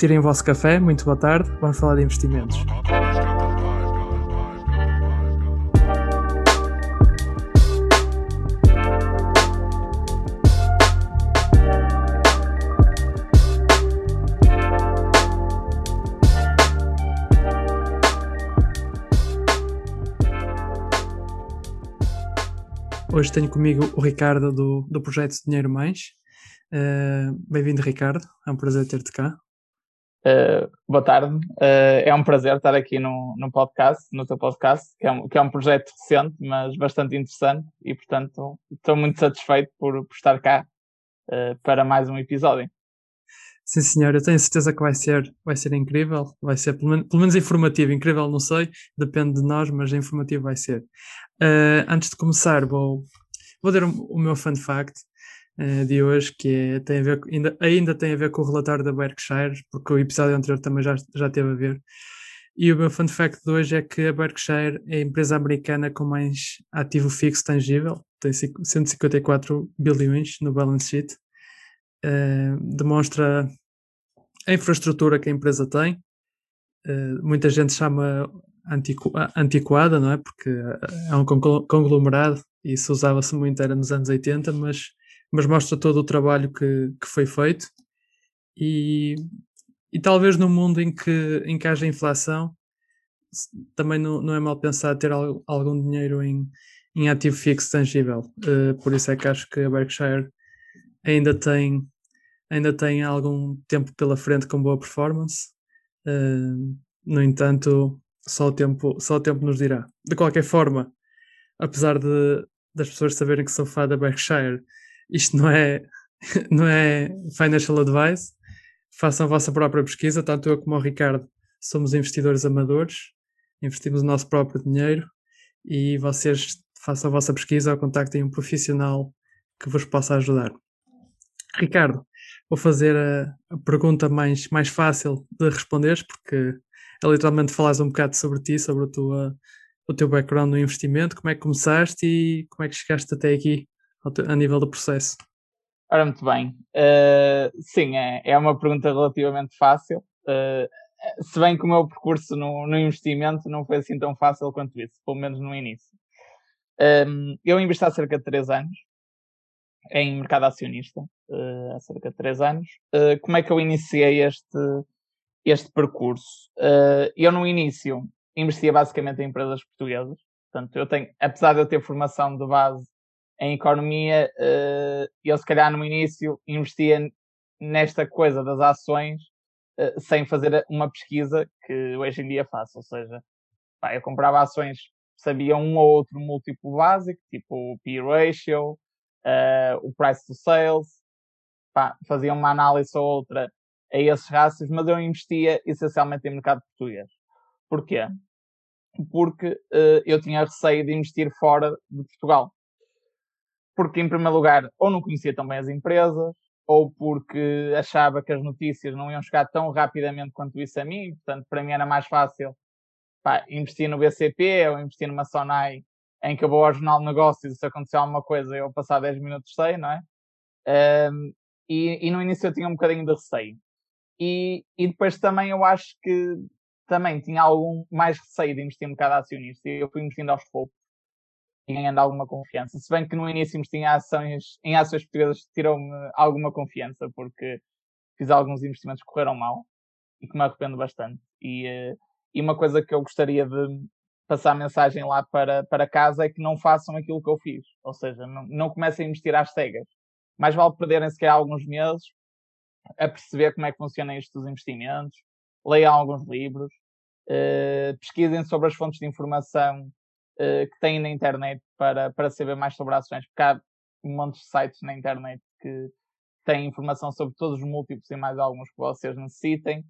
tirem o vosso café, muito boa tarde, vamos falar de investimentos. Hoje tenho comigo o Ricardo do, do projeto Dinheiro Mais. Uh, Bem-vindo, Ricardo. É um prazer ter-te cá. Uh, boa tarde. Uh, é um prazer estar aqui no, no podcast, no teu podcast, que é, um, que é um projeto recente, mas bastante interessante e, portanto, estou muito satisfeito por, por estar cá para mais um episódio. Sim, senhor, eu tenho certeza que vai ser, vai ser incrível, vai ser pelo, menos, pelo menos informativo. Incrível, não sei, depende de nós, mas informativo vai ser. Uh, antes de começar, vou, vou dar o, o meu fun fact uh, de hoje, que é, tem a ver, ainda, ainda tem a ver com o relatório da Berkshire, porque o episódio anterior também já, já teve a ver. E o meu fun fact de hoje é que a Berkshire é a empresa americana com mais ativo fixo tangível, tem 154 bilhões no balance sheet. Uh, demonstra a infraestrutura que a empresa tem. Uh, muita gente chama antiqu antiquada, não é? Porque é um conglomerado e isso usava-se muito, era nos anos 80, mas, mas mostra todo o trabalho que, que foi feito. E, e talvez no mundo em que, em que haja inflação, também não, não é mal pensar ter algum dinheiro em, em ativo fixo tangível. Uh, por isso é que acho que a Berkshire ainda tem ainda tem algum tempo pela frente com boa performance. Uh, no entanto, só o, tempo, só o tempo nos dirá. De qualquer forma, apesar de, das pessoas saberem que sou fã da Berkshire, isto não é, não é financial advice. Façam a vossa própria pesquisa, tanto eu como o Ricardo somos investidores amadores, investimos o nosso próprio dinheiro e vocês façam a vossa pesquisa ou contactem um profissional que vos possa ajudar. Ricardo, vou fazer a, a, pergunta mais, mais fácil de responderes, porque é literalmente falares um bocado sobre ti, sobre tua, o teu background no investimento, como é que começaste e como é que chegaste até aqui a nível do processo. Ora, muito bem. Uh, sim, é, é uma pergunta relativamente fácil. Uh, se bem que o meu percurso no, no, investimento não foi assim tão fácil quanto isso, pelo menos no início. Um, eu investi há cerca de 3 anos em mercado acionista uh, há cerca de três anos. Como é que eu iniciei este, este percurso? Eu, no início, investia basicamente em empresas portuguesas. Portanto, eu tenho, apesar de eu ter formação de base em economia, eu, se calhar, no início, investia nesta coisa das ações sem fazer uma pesquisa que hoje em dia faço. Ou seja, pá, eu comprava ações, sabia um ou outro múltiplo básico, tipo o P-ratio, uh, o price to sales, pá, fazia uma análise ou outra a esses rácios, mas eu investia essencialmente em mercado português. Porquê? Porque uh, eu tinha receio de investir fora de Portugal. Porque, em primeiro lugar, ou não conhecia tão bem as empresas, ou porque achava que as notícias não iam chegar tão rapidamente quanto isso a mim, portanto, para mim era mais fácil pá, investir no BCP ou investir numa Sonai em que eu vou ao Jornal de Negócios e se acontecer alguma coisa eu passar 10 minutos sei, não é? Um, e, e, no início eu tinha um bocadinho de receio. E, e depois também eu acho que também tinha algum mais receio de investir um bocado acionista e eu fui investindo aos poucos e ganhando alguma confiança. Se bem que no início investi em ações, em ações portuguesas tirou-me alguma confiança porque fiz alguns investimentos que correram mal e que me arrependo bastante. E, eh, e uma coisa que eu gostaria de, passar a mensagem lá para, para casa é que não façam aquilo que eu fiz. Ou seja, não, não comecem a investir às cegas. Mais vale perderem sequer alguns meses a perceber como é que funcionam estes investimentos, leiam alguns livros, uh, pesquisem sobre as fontes de informação uh, que têm na internet para, para saber mais sobre ações, porque há um monte de sites na internet que têm informação sobre todos os múltiplos e mais alguns que vocês necessitem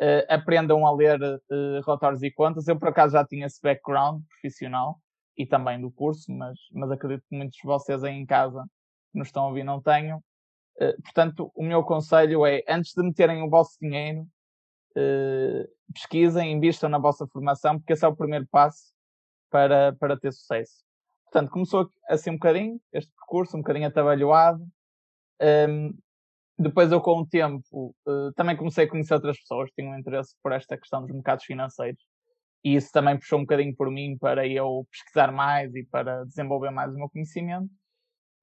uh, aprendam a ler uh, relatórios e contas. Eu, por acaso, já tinha esse background profissional e também do curso, mas, mas acredito que muitos de vocês aí em casa que nos estão a ouvir não tenham. Uh, portanto, o meu conselho é, antes de meterem o vosso dinheiro, pesquisem, invistam na vossa formação, porque esse é o primeiro passo para, para ter sucesso. Portanto, começou assim um bocadinho, este percurso, um bocadinho atabalhoado. Um, depois eu com o tempo uh, também comecei a conhecer outras pessoas que tinham interesse por esta questão dos mercados financeiros e isso também puxou um bocadinho por mim para eu pesquisar mais e para desenvolver mais o meu conhecimento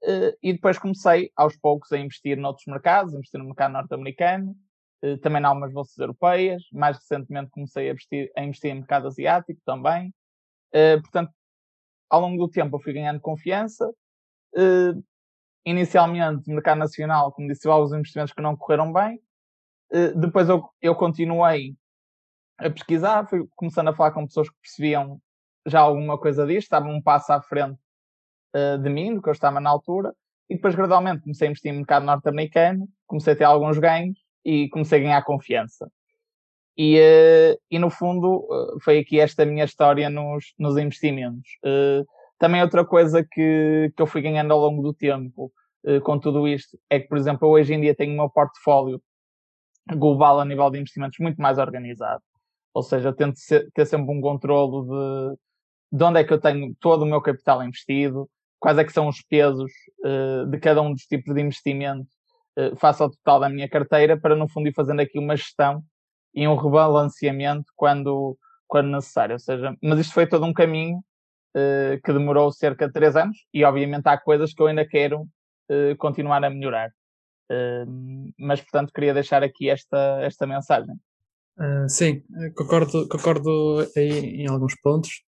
uh, e depois comecei aos poucos a investir noutros mercados, investir no mercado norte-americano uh, também em algumas bolsas europeias mais recentemente comecei a investir, a investir em mercado asiático também portanto ao longo do tempo eu fui ganhando confiança inicialmente no mercado nacional, como disse, alguns investimentos que não correram bem. Eh, depois eu, eu continuei a pesquisar, fui começando a falar com pessoas que percebiam já alguma coisa disto, estavam um passo à frente uh, de mim, do que eu estava na altura, e depois gradualmente comecei a investir no mercado norte-americano, comecei a ter alguns ganhos e comecei a ganhar confiança. E, uh, e no fundo uh, foi aqui esta minha história nos, nos investimentos. Também outra coisa que, que eu fui ganhando ao longo do tempo com tudo isto é que, por exemplo, hoje em dia tenho o meu portfólio global a nível de investimentos muito mais organizado. Ou seja, eu tento ser, ter sempre um controlo de, de onde é que eu tenho todo o meu capital investido, quais é que são os pesos uh, de cada um dos tipos de investimento uh, face ao total da minha carteira, para no fundo ir fazendo aqui uma gestão e um rebalanceamento quando, quando necessário. Ou seja, mas isto foi todo um caminho uh, que demorou cerca de três anos e obviamente há coisas que eu ainda quero uh, continuar a melhorar. Uh, mas portanto queria deixar aqui esta, esta mensagem. sim, concordo, concordo aí em alguns pontos.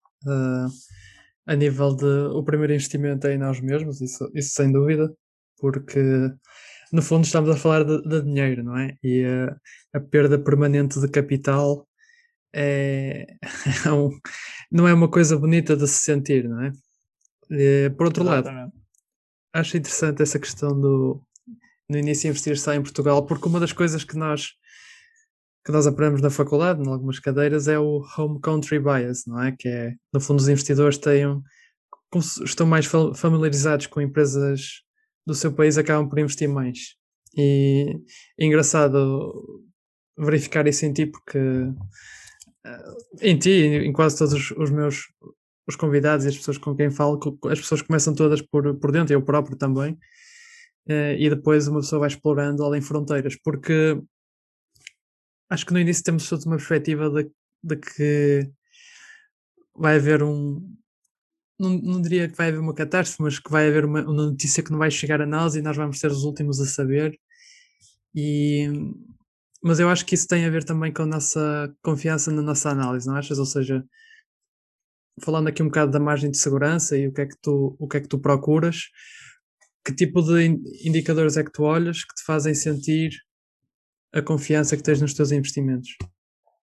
a nível de o primeiro investimento é em nós mesmos, isso, isso sem dúvida, porque no fundo estamos a falar de, de dinheiro, não é? E a perda permanente de capital é, é um, não é uma coisa bonita de se sentir, não é? E, por outro lado, acho interessante essa questão do no início investir só em Portugal, porque uma das coisas que nós que nós aprendemos na faculdade, em algumas cadeiras, é o home country bias, não é? Que é, no fundo, os investidores têm, estão mais familiarizados com empresas do seu país, acabam por investir mais. E é engraçado verificar isso em ti, porque em ti, em quase todos os meus os convidados e as pessoas com quem falo, as pessoas começam todas por, por dentro, eu próprio também, eh, e depois uma pessoa vai explorando além fronteiras, porque acho que no início temos toda uma perspectiva de, de que vai haver um. Não, não diria que vai haver uma catástrofe, mas que vai haver uma, uma notícia que não vai chegar a nós e nós vamos ser os últimos a saber. E, mas eu acho que isso tem a ver também com a nossa confiança na nossa análise, não achas? Ou seja, falando aqui um bocado da margem de segurança e o que é que tu, o que é que tu procuras, que tipo de indicadores é que tu olhas que te fazem sentir a confiança que tens nos teus investimentos?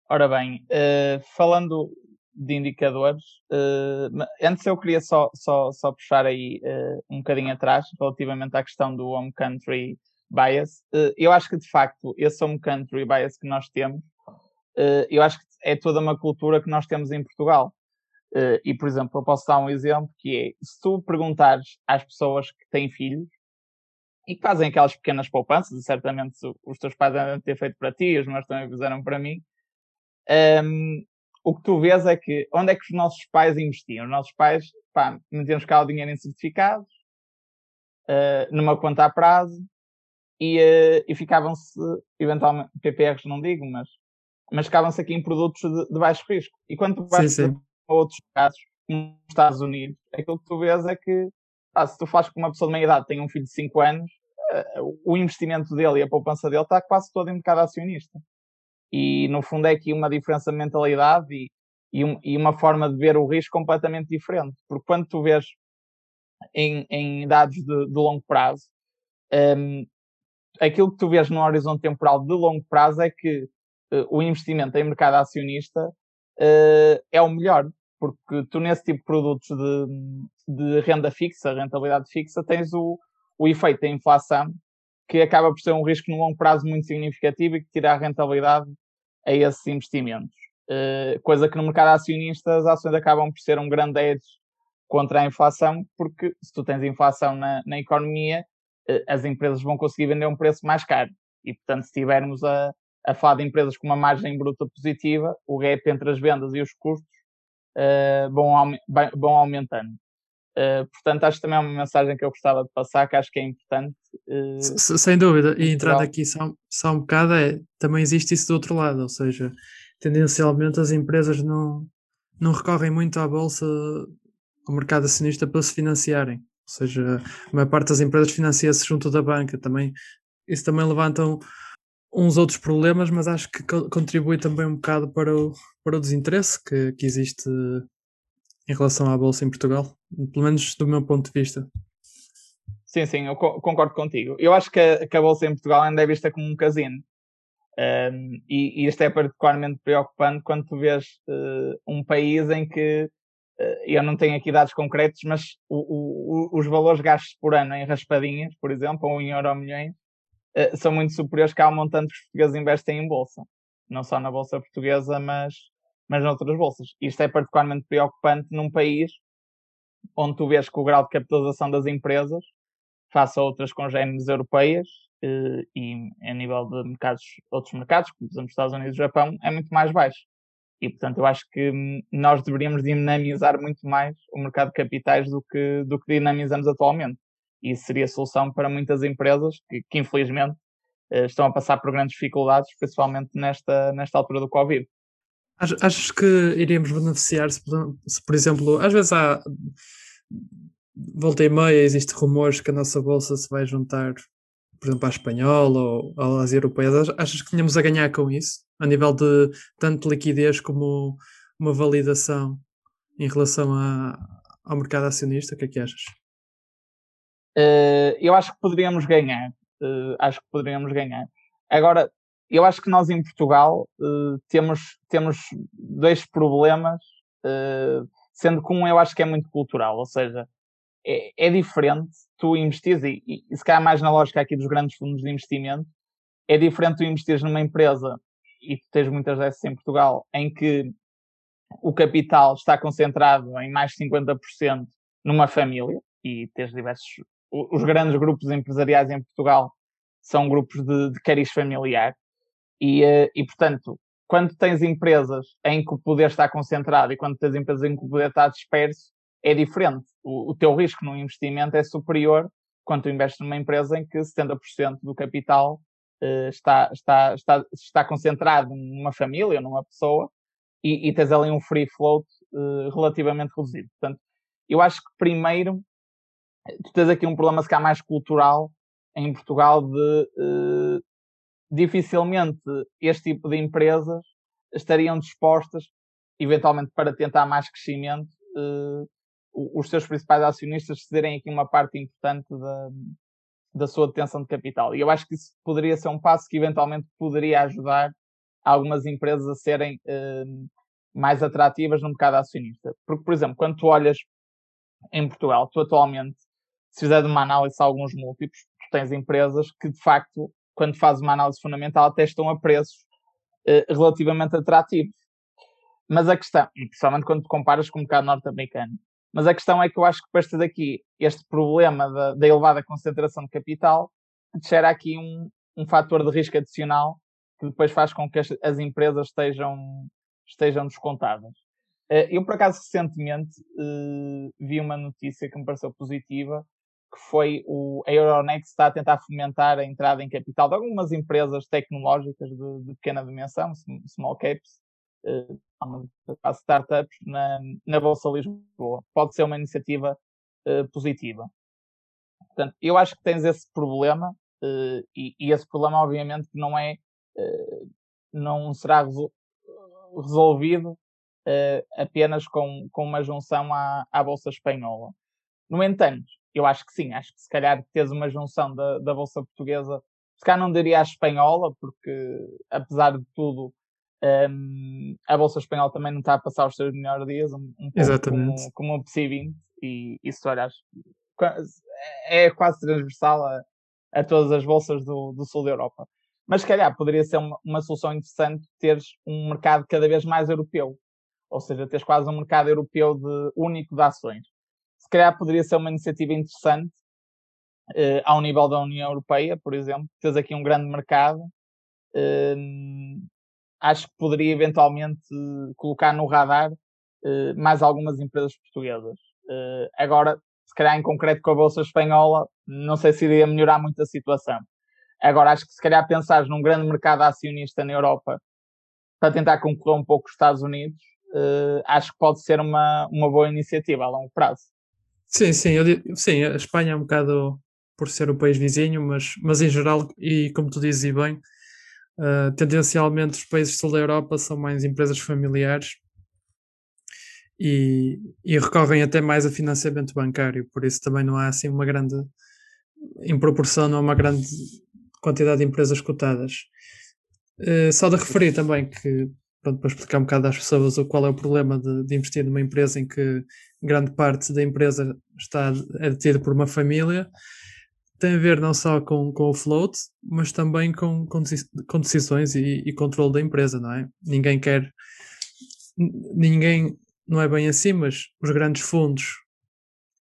Ora bem, uh, falando de indicadores, uh, antes eu queria só, só, só puxar aí uh, um bocadinho atrás relativamente à questão do home country bias. Uh, eu acho que de facto esse home country bias que nós temos, eu acho que é toda uma cultura que nós temos em Portugal. E, por exemplo, eu posso dar um exemplo que é, se tu perguntares às pessoas que têm filhos e que fazem aquelas pequenas poupanças, e certamente os teus pais devem ter feito para ti, os meus também fizeram para mim, um, ehm, o que tu vês é que onde é que os nossos pais investiam? Os nossos pais, pá, metiam-nos cá o dinheiro em certificados, uh, numa conta a prazo, e, uh, e ficavam-se, eventualmente, PPRs não digo, mas, mas ficavam-se aqui em produtos de, de, baixo risco. E quando tu vais sim, sim. a outros casos, nos Estados Unidos, aquilo que tu vês é que ah, se tu fazes com uma pessoa de meia idade tem um filho de 5 anos, uh, o investimento dele e a poupança dele está quase todo em mercado acionista. E no fundo é aqui uma diferença de mentalidade e, e, um, e uma forma de ver o risco completamente diferente. Porque quando tu vês em, em dados de, de longo prazo, um, aquilo que tu vês no horizonte temporal de longo prazo é que uh, o investimento em mercado acionista uh, é o melhor, porque tu nesse tipo de produtos de, de renda fixa, rentabilidade fixa, tens o, o efeito da inflação, que acaba por ser um risco no longo prazo muito significativo e que tira a rentabilidade a esses investimentos. Uh, coisa que no mercado acionista as ações acabam por ser um grande edge contra a inflação, porque se tu tens inflação na, na economia, eh, as empresas vão conseguir vender um preço mais caro. E, portanto, se tivermos a, a falar de empresas com uma margem bruta positiva, o gap entre as vendas e os custos uh, vão, vão aumentando. Uh, portanto, acho que também é uma mensagem que eu gostava de passar, que acho que é importante. Uh, Sem dúvida, e entrando aqui só, só um bocado, é, também existe isso do outro lado, ou seja, tendencialmente as empresas não, não recorrem muito à bolsa, ao mercado acionista para se financiarem. Ou seja, a maior parte das empresas financia-se junto da banca. Também, isso também levantam uns outros problemas, mas acho que contribui também um bocado para o, para o desinteresse que, que existe em relação à Bolsa em Portugal, pelo menos do meu ponto de vista. Sim, sim, eu concordo contigo. Eu acho que a, que a Bolsa em Portugal ainda é vista como um casino. Um, e, e isto é particularmente preocupante quando tu vês uh, um país em que uh, eu não tenho aqui dados concretos, mas o, o, os valores gastos por ano em raspadinhas, por exemplo, ou em euro milhões, uh, são muito superiores que ao montante que os portugueses investem em bolsa. Não só na bolsa portuguesa, mas mas noutras bolsas. Isto é particularmente preocupante num país onde tu vês que o grau de capitalização das empresas, face a outras congêneres europeias eh, e a nível de mercados, outros mercados, como por exemplo Estados Unidos e Japão, é muito mais baixo. E, portanto, eu acho que nós deveríamos dinamizar muito mais o mercado de capitais do que, do que dinamizamos atualmente. E isso seria a solução para muitas empresas que, que infelizmente, eh, estão a passar por grandes dificuldades, principalmente nesta, nesta altura do Covid. Achas que iríamos beneficiar se, se, por exemplo, às vezes há volta e meia existe rumores que a nossa bolsa se vai juntar, por exemplo, à espanhola ou, às europeias. Achas que tínhamos a ganhar com isso? A nível de tanto liquidez como uma validação em relação a, ao mercado acionista? O que é que achas? Uh, eu acho que poderíamos ganhar. Uh, acho que poderíamos ganhar. Agora, eu acho que nós em Portugal uh, temos, temos dois problemas, uh, sendo que um eu acho que é muito cultural, ou seja, é, é diferente tu investires, e, e, e se calhar mais na lógica aqui dos grandes fundos de investimento, é diferente tu investires numa empresa, e tu tens muitas dessas em Portugal, em que o capital está concentrado em mais de 50% numa família, e tens diversos, os grandes grupos empresariais em Portugal são grupos de, de cariz familiar, e, eh, e, portanto, quando tens empresas em que o poder está concentrado e quando tens empresas em que o poder está disperso, é diferente. O, o teu risco no investimento é superior quando tu investes numa empresa em que 70% do capital uh, está, está, está, está concentrado numa família, numa pessoa, e, e tens ali um free float uh, relativamente reduzido. Portanto, eu acho que primeiro tu tens aqui um problema se calhar mais cultural em Portugal de uh, dificilmente este tipo de empresas estariam dispostas, eventualmente para tentar mais crescimento, uh, os seus principais acionistas cederem aqui uma parte importante da, da sua detenção de capital. E eu acho que isso poderia ser um passo que eventualmente poderia ajudar algumas empresas a serem uh, mais atrativas no mercado acionista. Porque, por exemplo, quando tu olhas em Portugal, tu atualmente, se fizer uma análise a alguns múltiplos, tu tens empresas que de facto quando faz uma análise fundamental, até estão a preços uh, relativamente atrativos. Mas a questão, principalmente quando comparas com o mercado norte-americano, mas a questão é que eu acho que para este daqui, este problema da, da elevada concentração de capital, gera aqui um, um fator de risco adicional que depois faz com que as, as empresas estejam, estejam descontadas. Uh, eu, por acaso, recentemente uh, vi uma notícia que me pareceu positiva, que foi o, a Euronext está a tentar fomentar a entrada em capital de algumas empresas tecnológicas de, de pequena dimensão, small caps, uh, startups, na, na Bolsa Lisboa. Pode ser uma iniciativa uh, positiva. Portanto, eu acho que tens esse problema, uh, e, e, esse problema, obviamente, não é, não será resol resolvido apenas com, com uma junção à, à Bolsa Espanhola. No entanto, eu acho que sim, acho que se calhar teres uma junção da, da Bolsa Portuguesa, se calhar não diria a espanhola, porque apesar de tudo, um, a Bolsa Espanhola também não está a passar os seus melhores dias, um, um Exatamente. como, como o PSI 20, e isso, olhas, é quase transversal a, a todas as bolsas do, do sul da Europa. Mas se calhar poderia ser uma, uma solução interessante teres um mercado cada vez mais europeu, ou seja, teres quase um mercado europeu de, único de ações se calhar poderia ser uma iniciativa interessante uh, ao nível da União Europeia, por exemplo. Tens aqui um grande mercado. Uh, acho que poderia eventualmente colocar no radar uh, mais algumas empresas portuguesas. Uh, agora, se calhar em concreto com a Bolsa Espanhola, não sei se iria melhorar muito a situação. Agora, acho que se calhar pensar num grande mercado acionista na Europa para tentar concorrer um pouco os Estados Unidos, uh, acho que pode ser uma, uma boa iniciativa a longo prazo. Sim, sim, eu, sim, a Espanha é um bocado por ser o país vizinho, mas, mas em geral, e como tu dizes e bem, uh, tendencialmente os países do sul da Europa são mais empresas familiares e, e, recorrem até mais a financiamento bancário, por isso também não há assim uma grande, em proporção, não há uma grande quantidade de empresas cotadas. Uh, só de referir também que, pronto, para explicar um bocado às pessoas qual é o problema de, de investir numa empresa em que grande parte da empresa está é detida por uma família, tem a ver não só com, com o float, mas também com, com, com decisões e, e controle da empresa, não é? Ninguém quer, ninguém não é bem assim, mas os grandes fundos,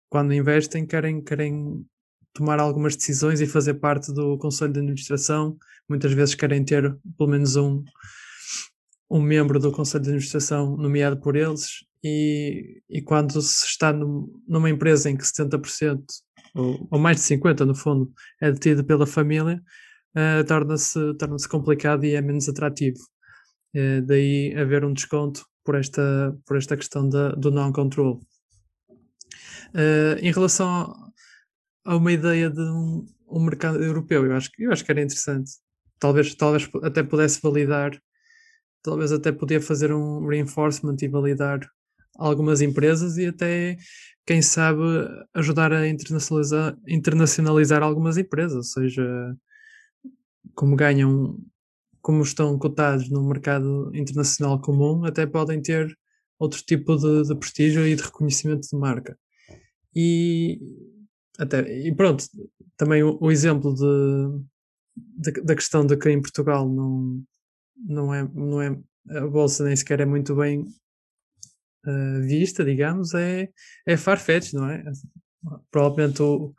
quando investem, querem, querem tomar algumas decisões e fazer parte do conselho de administração. Muitas vezes querem ter pelo menos um, um membro do conselho de administração nomeado por eles. E, e quando se está num, numa empresa em que 70% ou, ou mais de 50% no fundo é detido pela família, uh, torna-se torna complicado e é menos atrativo. Uh, daí haver um desconto por esta, por esta questão da, do non-control. Uh, em relação a, uma ideia de um, um, mercado europeu, eu acho, eu acho que era interessante. Talvez, talvez até pudesse validar, talvez até podia fazer um reinforcement e validar algumas empresas e até, quem sabe, ajudar a internacionalizar, internacionalizar algumas empresas, ou seja, como ganham como estão cotados no mercado internacional comum, até podem ter outro tipo de, de prestígio e de reconhecimento de marca. E, até, e pronto, também o, o exemplo de, de, da questão de que em Portugal não, não, é, não é, a bolsa nem sequer é muito bem uh, vista, digamos, é, é Farfetch, não é? Provavelmente o,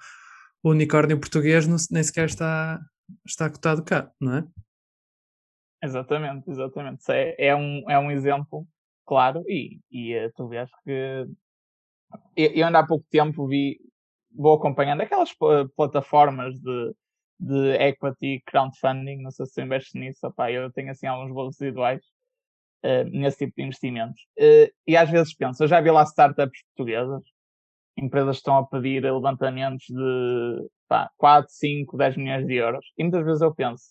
o unicórnio português não, nem sequer está, está cotado cá, não é? Exatamente, exatamente. É, é, um, é um exemplo claro e, e uh, tu vês que eu, eu ainda há pouco tempo vi, vou acompanhando aquelas plataformas de, de equity crowdfunding, não sei se investes nisso, opá, eu tenho assim alguns valores residuais uh, nesse tipo de investimentos. Uh, e às vezes penso, eu já vi lá startups portuguesas, empresas que estão a pedir levantamentos de pá, 4, 5, 10 milhões de euros, e muitas vezes eu penso,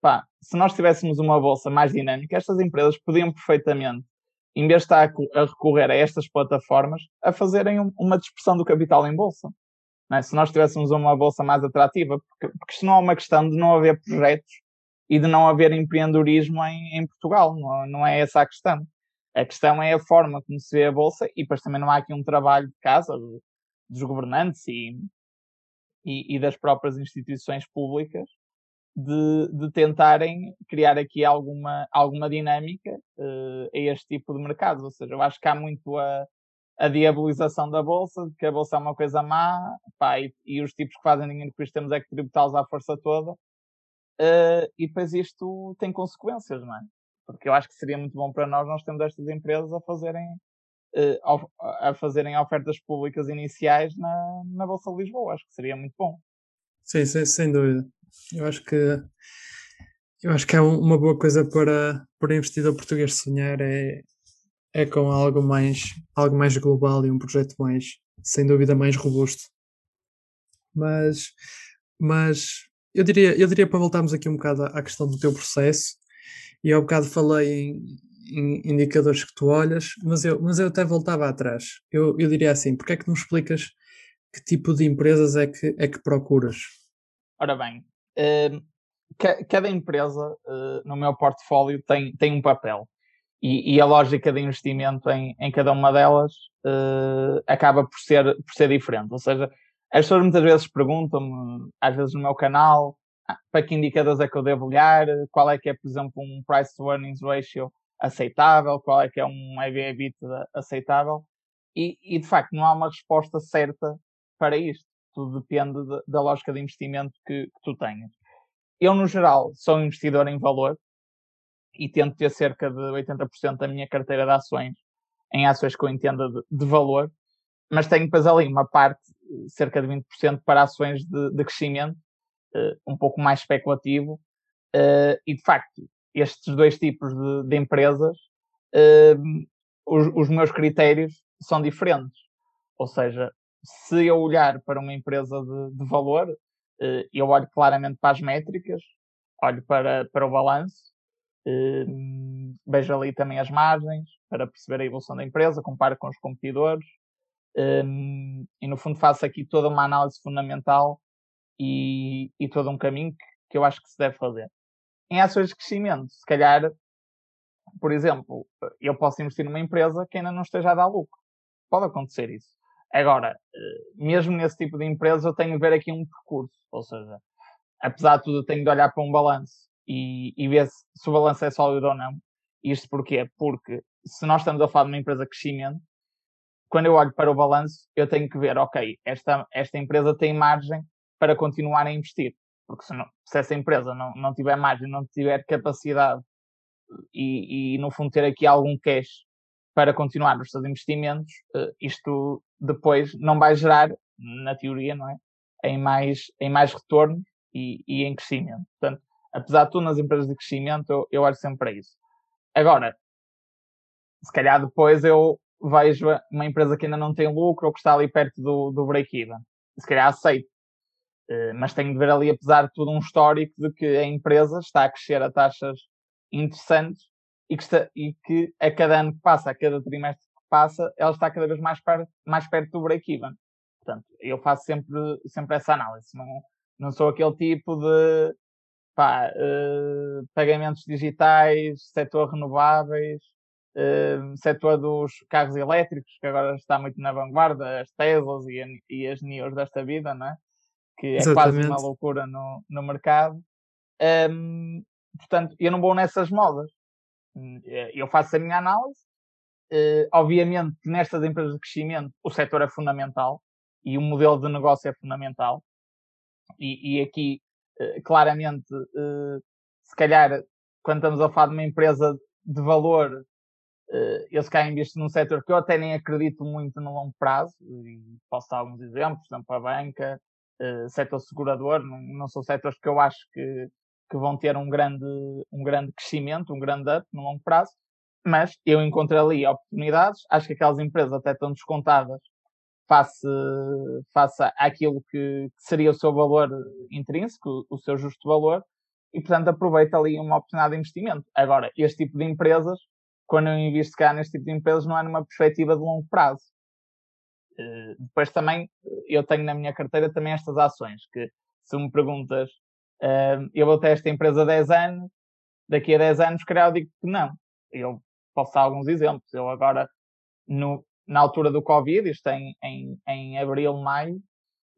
pá, se nós tivéssemos uma bolsa mais dinâmica, estas empresas podiam perfeitamente, em vez de estar a recorrer a estas plataformas, a fazerem uma dispersão do capital em bolsa. É? Se nós tivéssemos uma bolsa mais atrativa, porque, porque isto não é uma questão de não haver projetos e de não haver empreendedorismo em, em Portugal, não, não é essa a questão. A questão é a forma como se vê a bolsa e depois também não há aqui um trabalho de casa dos governantes e, e, e das próprias instituições públicas de, de tentarem criar aqui alguma, alguma dinâmica uh, a este tipo de mercados. Ou seja, eu acho que há muito a, a diabolização da Bolsa, de que a Bolsa é uma coisa má, pá, e, e os tipos que fazem dinheiro com isto temos é que tributá-los à força toda. Uh, e depois isto tem consequências, não é? Porque eu acho que seria muito bom para nós, nós temos estas empresas a fazerem, uh, a fazerem ofertas públicas iniciais na, na Bolsa de Lisboa. Acho que seria muito bom. Sim, sem, sem dúvida. Eu acho que eu acho que é uma boa coisa para, para investidor português sonhar é, é com algo mais, algo mais global e um projeto mais, sem dúvida, mais robusto. Mas, mas eu diria, eu diria para voltarmos aqui um bocado à questão do teu processo, e ao bocado falei em, em indicadores que tu olhas, mas eu, mas eu até voltava atrás. Eu, eu diria assim, porque é que não explicas que tipo de empresas é que, é que procuras? Ora bem, uh, cada empresa uh, no meu portfólio tem, tem um papel. E, e, a lógica de investimento em, em cada uma delas uh, acaba por ser, por ser diferente. Ou seja, as pessoas muitas vezes perguntam-me, às vezes no meu canal, ah, para que indicadores é que eu devo olhar, qual é que é, por exemplo, um price to earnings ratio aceitável, qual é que é um EV/EBITDA aceitável. E, e, de facto não há uma resposta certa para isto tudo depende de, da lógica de investimento que, que, tu tenhas. Eu, no geral, sou investidor em valor e tento ter cerca de 80% da minha carteira de ações em ações que eu entenda de, de valor. mas tenho depois ali uma parte, cerca de 20%, para ações de, de crescimento, um pouco mais especulativo, e de facto, estes dois tipos de, de empresas, os, os meus critérios são diferentes. Ou seja, se eu olhar para uma empresa de, valor, eu olho claramente para as métricas, olho para, para o balanço, eh, vejo ali também as margens para perceber a evolução da empresa, comparo com os competidores eh, e no fundo faço aqui toda uma análise fundamental e, e todo um caminho que, que eu acho que se deve fazer. Em ações de crescimento, se calhar, por exemplo, eu posso investir numa empresa que ainda não esteja a dar lucro. Pode acontecer isso. Agora, eh, mesmo nesse tipo de empresa, eu tenho de ver aqui um percurso. Ou seja, apesar de tudo, eu tenho de olhar para um balanço e, e ver se, o balanço é sólido ou não. Isto porquê? Porque se nós estamos a falar de uma empresa de crescimento, quando eu olho para o balanço, eu tenho que ver, ok, esta, esta empresa tem margem para continuar a investir. Porque se, não, se essa empresa não, não tiver margem, não tiver capacidade e, e, no fundo ter aqui algum cash para continuar os seus investimentos, eh, isto depois não vai gerar, na teoria, não é? Em mais, em mais retorno e, e em crescimento. Portanto, apesar de tudo, nas empresas de crescimento, eu, eu olho sempre para isso. Agora, se calhar depois eu vejo uma empresa que ainda não tem lucro ou que está ali perto do, do break-even. Se calhar aceito. Uh, mas tenho de ver ali, apesar de tudo, um histórico de que a empresa está a crescer a taxas interessantes e que, está, e que a cada ano que passa, a cada trimestre que passa, ela está cada vez mais perto, mais perto do break-even. Portanto, eu faço sempre, sempre essa análise. Não, não sou aquele tipo de pá, uh, pagamentos digitais, setor renováveis, uh, setor dos carros elétricos, que agora está muito na vanguarda, as Teslas e, a, e as NIOs desta vida, não é? que é Exatamente. quase uma loucura no, no mercado. Um, portanto, eu não vou nessas modas. Eh, eu faço a minha análise. Uh, obviamente, nestas empresas de crescimento, o setor é fundamental e o modelo de negócio é fundamental. E, e aqui, claramente, uh, se calhar, quando estamos a falar de uma empresa de valor, eu se calhar invisto num setor que eu até nem acredito muito no longo prazo, e posso dar alguns exemplos, por exemplo, a banca, setor segurador, não, são setores que eu acho que, que vão ter um grande, um grande crescimento, um grande up no longo prazo, mas eu encontrei ali oportunidades, acho que aquelas empresas até estão descontadas face, face àquilo que, seria o seu valor intrínseco, o seu justo valor, e portanto aproveita ali uma oportunidade de investimento. Agora, este tipo de empresas, quando eu invisto cá neste tipo de empresas, não é numa perspectiva de longo prazo. Uh, depois também, eu tenho na minha carteira também estas ações, que se me perguntas Uh, eu vou ter esta empresa há 10 anos, daqui a 10 anos, calhar eu digo que não. Eu posso dar alguns exemplos. Eu agora, no, na altura do Covid, isto em, em, em abril, maio,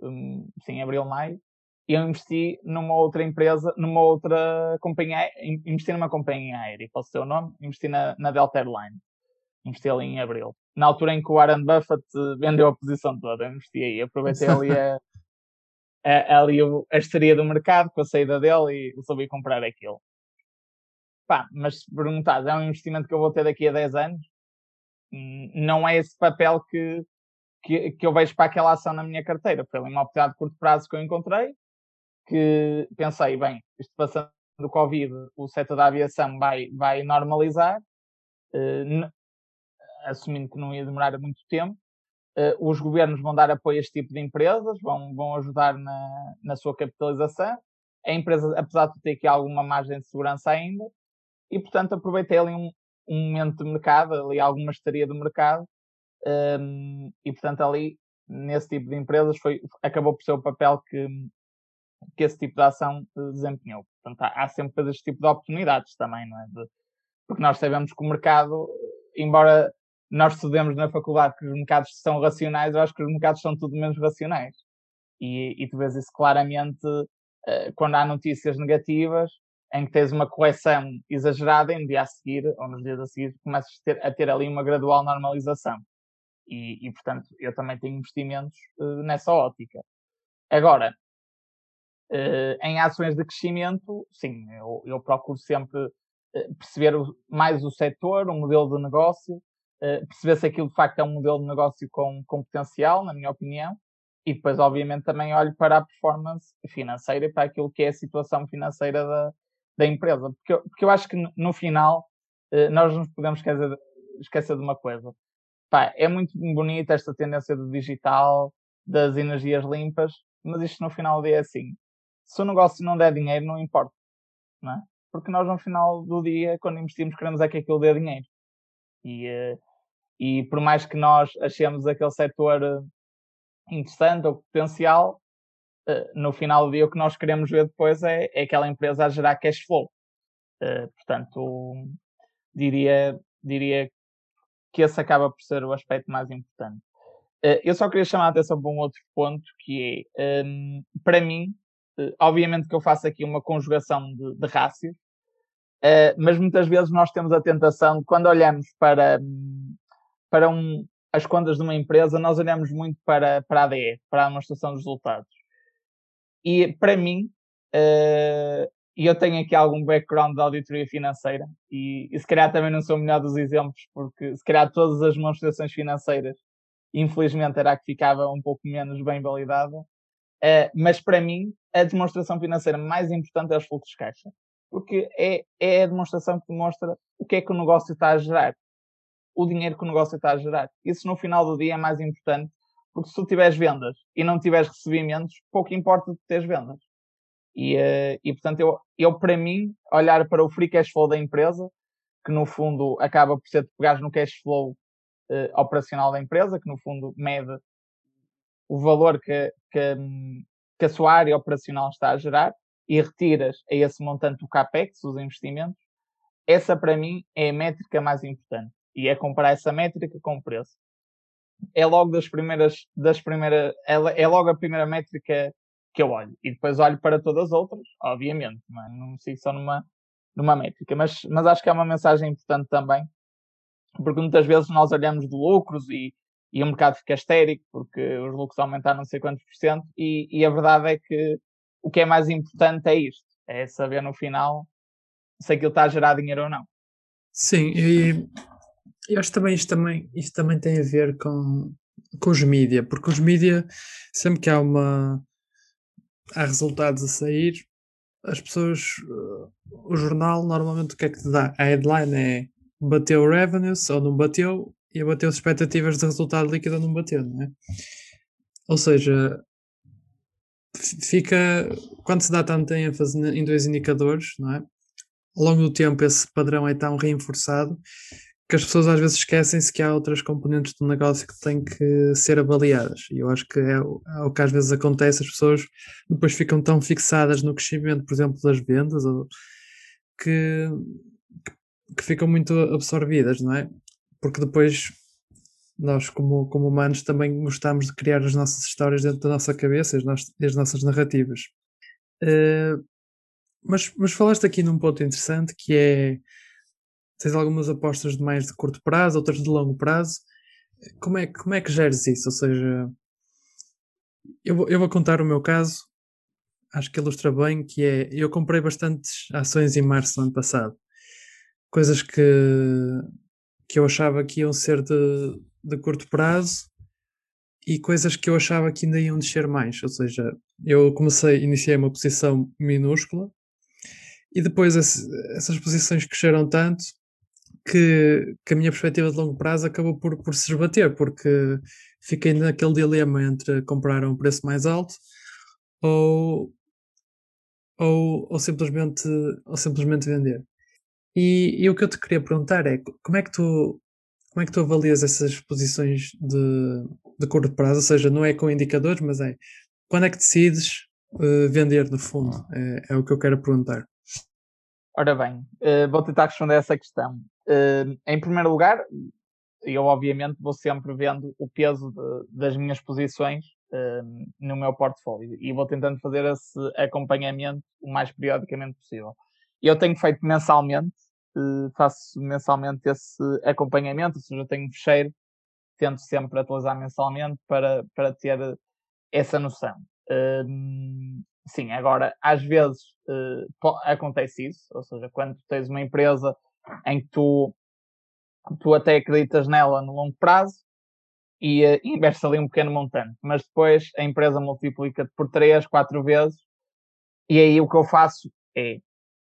um, sim, abril, maio, eu investi numa outra empresa, numa outra companhia, investi numa companhia aérea, posso ter o nome? Investi na, na Delta Airlines. Investi ali em abril. Na altura em que o Warren Buffett vendeu a posição toda, investi aí. Aproveitei ali a, é, ali a estaria do mercado com a saída dele e resolvi comprar aquilo. Pá, mas se perguntares, é um investimento que eu vou ter daqui a 10 anos? Não é esse papel que, que, que eu vejo para aquela ação na minha carteira. Foi uma oportunidade de curto prazo que eu encontrei, que pensei, bem, isto passando do Covid, o setor da aviação vai, vai normalizar, uh, assumindo que não ia demorar muito tempo, Uh, os governos vão dar apoio a este tipo de empresas, vão, vão ajudar na, na sua capitalização. A empresa, apesar de ter aqui alguma margem de segurança ainda, e portanto aproveitei ali um, um momento de mercado, ali alguma estaria do mercado, um, e portanto ali, nesse tipo de empresas, foi, acabou por ser o papel que, que esse tipo de ação desempenhou. Portanto, há, há sempre este tipo de oportunidades também, não é? De, porque nós sabemos que o mercado, embora nós estudamos na faculdade que os mercados são racionais, eu acho que os mercados são tudo menos racionais. E, e tu vês isso claramente uh, quando há notícias negativas, em que tens uma correção exagerada, e no dia a seguir, ou nos dias a seguir, começas a ter, a ter ali uma gradual normalização. E, e, portanto, eu também tenho investimentos uh, nessa ótica. Agora, uh, em ações de crescimento, sim, eu, eu procuro sempre perceber mais o setor, o modelo de negócio, uh, perceber se aquilo de facto é um modelo de negócio com, com potencial, na minha opinião, e depois, obviamente, também olho para a performance financeira e para aquilo que é a situação financeira da, da empresa. Porque eu, porque eu acho que no final uh, nós nos podemos esquecer, esquecer de uma coisa. Pá, é muito bonita esta tendência do digital, das energias limpas, mas isto no final do dia é assim. Se o negócio não der dinheiro, não importa. Não é? Porque nós no final do dia, quando investimos, queremos é que aquilo dê dinheiro. E, eh, e por mais que nós achemos aquele setor eh, interessante ou potencial, eh, no final do dia o que nós queremos ver depois é, é aquela empresa a gerar cash flow. Portanto, diria, diria que esse acaba por ser o aspecto mais importante. Eu só queria chamar a atenção para um outro ponto que é, um, para mim, obviamente que eu faço aqui uma conjugação de, de rácios, mas muitas vezes nós temos a tentação, quando olhamos para, para um, as contas de uma empresa, nós olhamos muito para, para a ADE, para a demonstração dos resultados. E para mim, uh, eu tenho aqui algum background de auditoria financeira, e, e se calhar também não sou o melhor dos exemplos, porque se calhar todas as demonstrações financeiras, infelizmente, era a que ficava um pouco menos bem validada. Uh, mas para mim, a demonstração financeira mais importante é os fluxos de caixa. Porque é, é a demonstração que demonstra o que é que o negócio está a gerar. O dinheiro que o negócio está a gerar. Isso no final do dia é mais importante, porque se tu tiveres vendas e não tiveres recebimentos, pouco importa de teres vendas. E, uh, e portanto, eu, eu, para mim, olhar para o free cash flow da empresa, que no fundo acaba por ser de pegar no cash flow uh, operacional da empresa, que no fundo mede o valor que, que, que a sua área operacional está a gerar e retiras a esse montante o CAPEX, os investimentos, essa para mim é a métrica mais importante. E é comparar essa métrica com o preço. É logo das primeiras, das primeiras, é, é logo a primeira métrica que eu olho. E depois olho para todas as outras, obviamente, não, é? não sigo só numa, numa métrica. Mas, mas acho que é uma mensagem importante também, porque muitas vezes nós olhamos de lucros e, e o mercado fica histérico porque os lucros aumentaram não sei quantos por cento e, e, a verdade é que o que é mais importante é isto, é saber no final se aquilo está a gerar dinheiro ou não. Sim, e eu acho também isto também, isto também tem a ver com, com os mídia, porque os mídia, sempre que há uma há resultados a sair, as pessoas, o jornal normalmente o que é que te dá? A headline é bateu revenues ou não bateu, e bateu as expectativas de resultado líquido ou não bateu, não é? Ou seja, fica quando se dá tanta ênfase em dois indicadores, não é? Ao longo do tempo esse padrão é tão reforçado que as pessoas às vezes esquecem-se que há outras componentes do negócio que têm que ser avaliadas. E eu acho que é, o, é o que às vezes acontece, as pessoas depois ficam tão fixadas no crescimento, por exemplo, das vendas, ou, que, que ficam muito absorvidas, não é? Porque depois nós, como, como humanos, também gostamos de criar as nossas histórias dentro da nossa cabeça, as, nossas, as nossas narrativas. Uh, mas, mas falaste aqui num ponto interessante que é tens algumas apostas de mais de curto prazo, outras de longo prazo. Como é, como é que geres isso? Ou seja, eu vou, eu vou contar o meu caso, acho que ilustra bem, que é, eu comprei bastantes ações em março do ano passado. Coisas que, que eu achava que iam ser de, de curto prazo e coisas que eu achava que ainda iam descer mais. Ou seja, eu comecei, iniciei uma posição minúscula e depois essas posições cresceram tanto que, que a minha perspectiva de longo prazo acabou por, por se esbater, porque fiquei naquele dilema entre comprar a um preço mais alto ou, ou, ou, simplesmente, ou simplesmente vender. E, e, o que eu te queria perguntar é como é que tu como é que tu avalias essas posições de, de curto prazo? Ou seja, não é com indicadores, mas é quando é que decides uh, vender no fundo? É, é, o que eu quero perguntar. Ora bem, uh, vou tentar responder essa questão. Em primeiro lugar, eu obviamente vou sempre vendo o peso de, das minhas posições no meu portfólio e vou tentando fazer esse acompanhamento o mais periodicamente possível. Eu tenho feito mensalmente faço mensalmente esse acompanhamento, ou seja, tenho um fecheiro, tento sempre atualizar mensalmente para, para ter essa noção. Uh, sim, agora, às vezes uh, acontece isso, ou seja, quando tens uma empresa em que tu tu até acreditas nela no longo prazo e uh, investes ali um pequeno montante, mas depois a empresa multiplica-te por 3, 4 vezes e aí o que eu faço é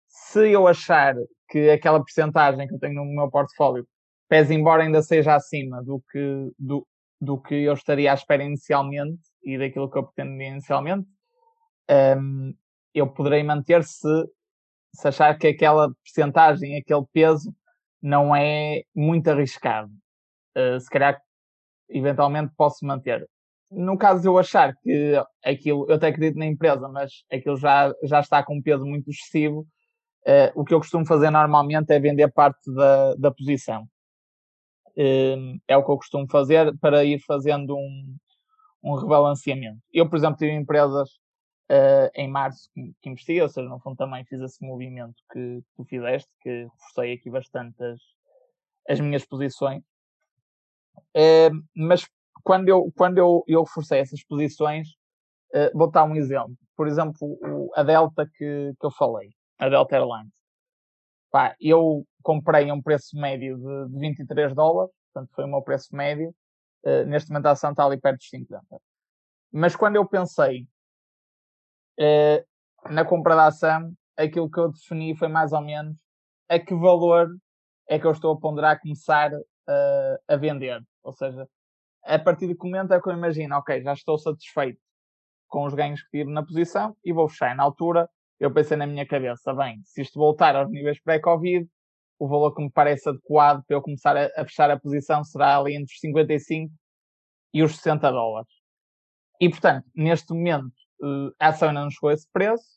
se eu achar que aquela porcentagem que eu tenho no meu portfólio pese embora ainda seja acima do que, do, do que eu estaria à espera inicialmente e daquilo que eu pretendia inicialmente, um, eu poderei manter se, se achar que aquela porcentagem, aquele peso, não é muito arriscado. Uh, se calhar, eventualmente, posso manter. No caso de eu achar que aquilo, eu até acredito na empresa, mas aquilo já, já está com um peso muito excessivo, uh, o que eu costumo fazer normalmente é vender parte da, da posição. Uh, é o que eu costumo fazer para ir fazendo um, um rebalanceamento. Eu, por exemplo, tive empresas uh, em março que, que investi, ou seja, no fundo também fiz esse movimento que tu fizeste, que reforcei aqui bastante as, as minhas posições. Uh, mas quando eu, quando eu, eu forcei essas posições, uh, vou dar um exemplo. Por exemplo, o, a Delta que, que eu falei, a Delta Airlines. Pá, eu comprei a um preço médio de, de 23 dólares, portanto foi o meu preço médio. Uh, neste momento a ação está ali perto dos 50. Mas quando eu pensei na compra da ação, aquilo que eu defini foi mais ou menos a que valor é que eu estou a ponderar começar uh, a vender. Ou seja, a partir do momento é que eu imagino, ok, já estou satisfeito com os ganhos que tive na posição e vou fechar. Na altura, eu pensei na minha cabeça, bem, se isto voltar aos níveis pré-Covid, o valor que me parece adequado para eu começar a, a, fechar a posição será ali entre os 55 e os 60 dólares. E, portanto, neste momento, uh, a ação ainda não chegou a esse preço.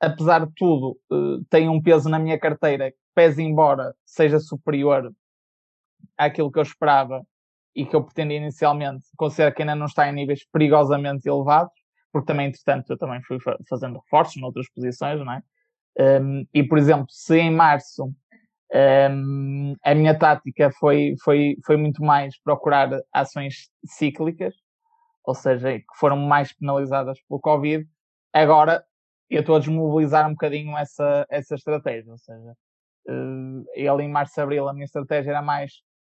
Apesar de tudo, uh, um peso na minha carteira que, pese embora seja superior àquilo que eu esperava e que eu pretendia inicialmente, considero que ainda não está em níveis perigosamente elevados, porque também, entretanto, eu também fui fazendo reforços noutras posições, não é? Um, e, por exemplo, se em março um, a minha tática foi, foi, foi muito mais procurar ações cíclicas, ou seja, que foram mais penalizadas pelo Covid, agora eu estou a desmobilizar um bocadinho essa, essa estratégia, ou seja, ele em março e abril a minha estratégia era mais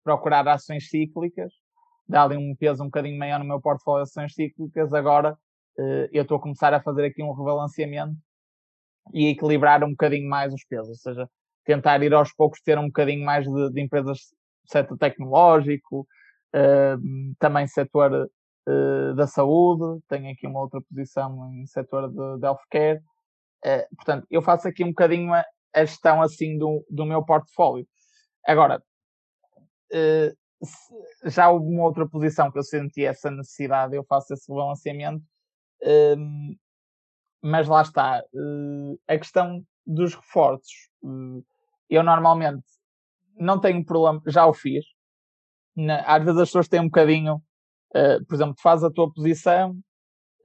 procurar ações cíclicas, dar-lhe um peso um bocadinho maior no meu portfólio de ações cíclicas, agora uh, eu estou a começar a fazer aqui um rebalanceamento e equilibrar um bocadinho mais os pesos, ou seja, tentar ir aos poucos ter um bocadinho mais de, de empresas do setor tecnológico, uh, também setor uh, da saúde, tenho aqui uma outra posição em setor de, de healthcare. Uh, portanto, eu faço aqui um bocadinho a, a gestão assim do, do meu portfólio. Agora, já houve uma outra posição que eu senti essa necessidade, eu faço esse balanceamento, ehm, mas lá está. a questão dos reforços. eu normalmente não tenho problema, já o fiz. às vezes as pessoas têm um bocadinho Uh, por exemplo, fazes a tua posição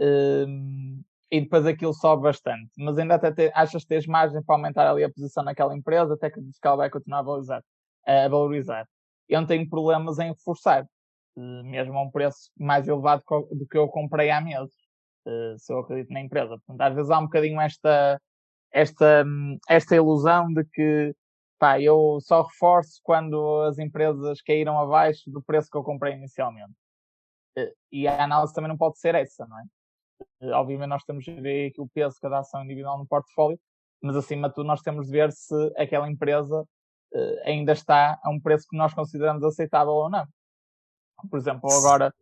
uh, e depois aquilo sobe bastante, mas ainda até te, achas que tens margem para aumentar ali a posição naquela empresa até que ela vai continuar a valorizar. A valorizar. Eu não tenho problemas em reforçar, uh, mesmo a um preço mais elevado do que eu comprei há meses, se eu acredito na empresa. Portanto, às vezes há um bocadinho esta, esta, esta ilusão de que pá, eu só reforço quando as empresas caíram abaixo do preço que eu comprei inicialmente e a análise também não pode ser essa, não é? Eh, obviamente nós temos de ver aqui o peso de cada ação individual no portfólio, mas acima de tudo nós temos de ver se aquela empresa uh, ainda está a um preço que nós consideramos aceitável ou não. Por exemplo, agora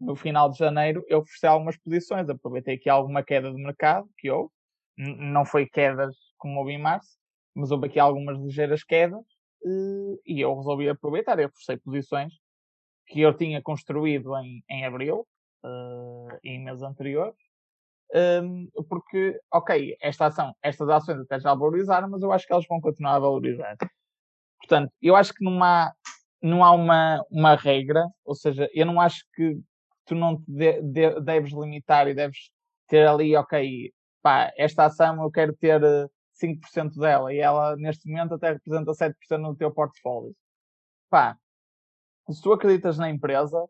no final de janeiro eu ofereci algumas posições, aproveitei aqui alguma queda de mercado que houve, não foi quedas como houve em março, mas houve aqui algumas ligeiras quedas uh, e eu resolvi aproveitar, eu ofereci posições que eu tinha construído em, em abril uh, em meses anteriores. Um, porque, ok, esta ação, estas ações até já valorizaram, mas eu acho que elas vão continuar a valorizar. Portanto, eu acho que não há, não há uma, uma regra, ou seja, eu não acho que tu não te de, de, deves limitar e deves ter ali, ok, pá, esta ação eu quero ter 5% eh, dela e ela neste momento até representa 7% no teu portfólio. Pá, se tu acreditas na empresa,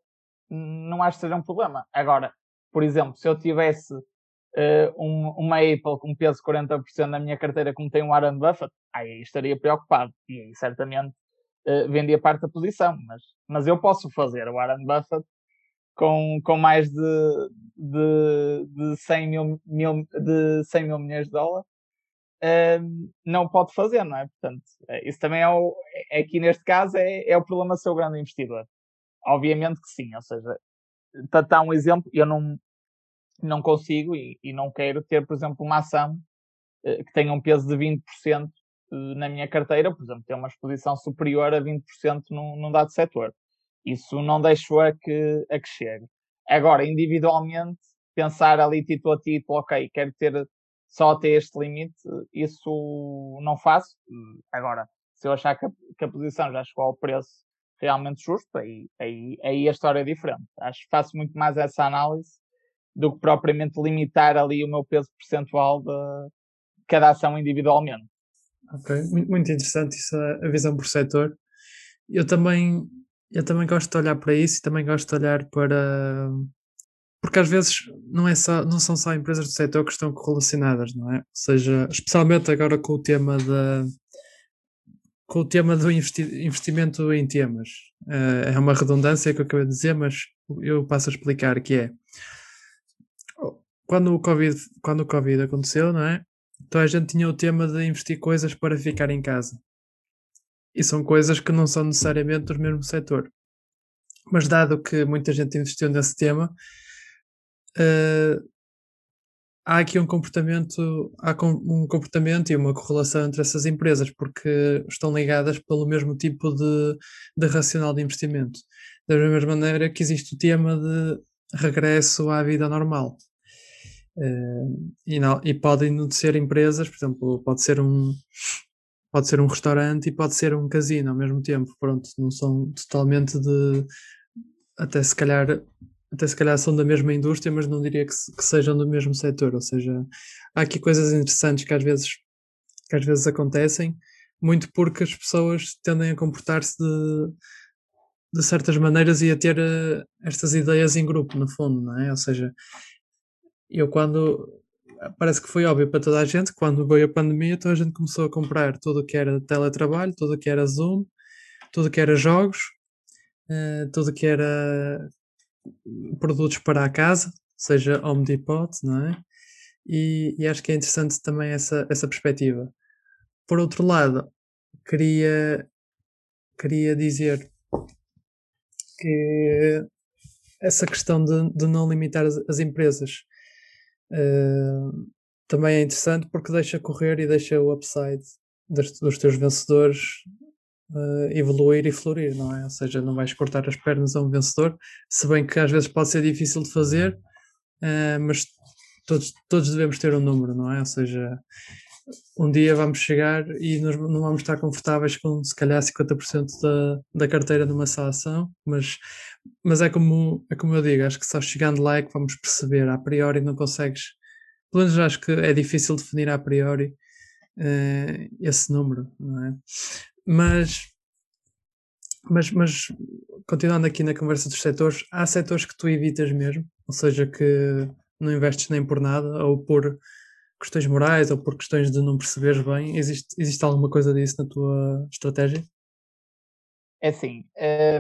não acho que seja um problema. Agora, por exemplo, se eu tivesse uh, um, uma Apple com peso de 40% na minha carteira, como tem um Warren Buffett, aí estaria preocupado. E aí certamente uh, vendia parte da posição, mas, mas eu posso fazer. O Warren Buffett com, com mais de, de, de, 100 mil, mil, de 100 mil milhões de dólares, uh, não pode fazer, não é? Portanto, é, isso também é, o, é aqui neste caso, é, é o problema de ser grande investidor. Obviamente que sim, ou seja, para dar um exemplo, eu não, não consigo e, e não quero ter, por exemplo, uma ação uh, que tenha um peso de 20% eh, na minha carteira, por exemplo, ter uma exposição superior a 20% num, num dado setor. Isso não deixo a que, a que chegue. Agora, individualmente, pensar ali título a título, ok, quero ter só até este limite, isso não faço. Agora, se eu achar que a, que a posição já chegou ao preço realmente justo, aí, aí, aí a história é diferente. Acho que faço muito mais essa análise do que propriamente limitar ali o meu peso percentual de cada ação individualmente. Ok, muito interessante isso, a visão por setor. Eu também eu também gosto de olhar para isso e também gosto de olhar para. Porque às vezes não, é só, não são só empresas do setor que estão correlacionadas, não é? Ou seja, especialmente agora com o tema da. Com o tema do investi investimento em temas. Uh, é uma redundância que eu acabei de dizer, mas eu passo a explicar que é. Quando o Covid, quando o COVID aconteceu, não é? Então a gente tinha o tema de investir coisas para ficar em casa. E são coisas que não são necessariamente do mesmo setor. Mas dado que muita gente investiu nesse tema, uh, há aqui um comportamento, há um comportamento e uma correlação entre essas empresas, porque estão ligadas pelo mesmo tipo de, de racional de investimento. Da mesma maneira que existe o tema de regresso à vida normal. Uh, e, não, e podem ser empresas, por exemplo, pode ser um, pode ser um restaurante e pode ser um casino ao mesmo tempo. Pronto, não são totalmente de. Até se calhar. Até se calhar são da mesma indústria, mas não diria que, que sejam do mesmo setor. Ou seja, há aqui coisas interessantes que às vezes, que às vezes acontecem, muito porque as pessoas tendem a comportar-se de, de certas maneiras e a ter uh, estas ideias em grupo, no fundo, não é? Ou seja, eu quando parece que foi óbvio para toda a gente quando veio a pandemia, toda a gente começou a comprar tudo que era teletrabalho, tudo que era Zoom, tudo que era jogos, uh, tudo que era produtos para a casa, seja Home Depot, não é? E, e, acho que é interessante também essa, essa perspectiva. Por outro lado, queria, queria dizer que essa questão de, de não limitar as, as empresas Uh, também é interessante porque deixa correr e deixa o upside dos, dos teus vencedores uh, evoluir e florir, não é? Ou seja, não vais cortar as pernas a um vencedor, se bem que às vezes pode ser difícil de fazer, uh, mas todos, todos devemos ter um número, não é? Ou seja, um dia vamos chegar e nós não vamos estar confortáveis com se calhar 50% da, da carteira numa só ação, mas, mas é, como, é como eu digo, acho que só chegando lá é que vamos perceber, a priori não consegues, pelo menos acho que é difícil definir a priori uh, esse número, não é? Mas, mas, mas continuando aqui na conversa dos setores, há setores que tu evitas mesmo, ou seja, que não investes nem por nada ou por questões morais ou por questões de não perceberes bem? Existe, existe alguma coisa disso na tua estratégia? É assim,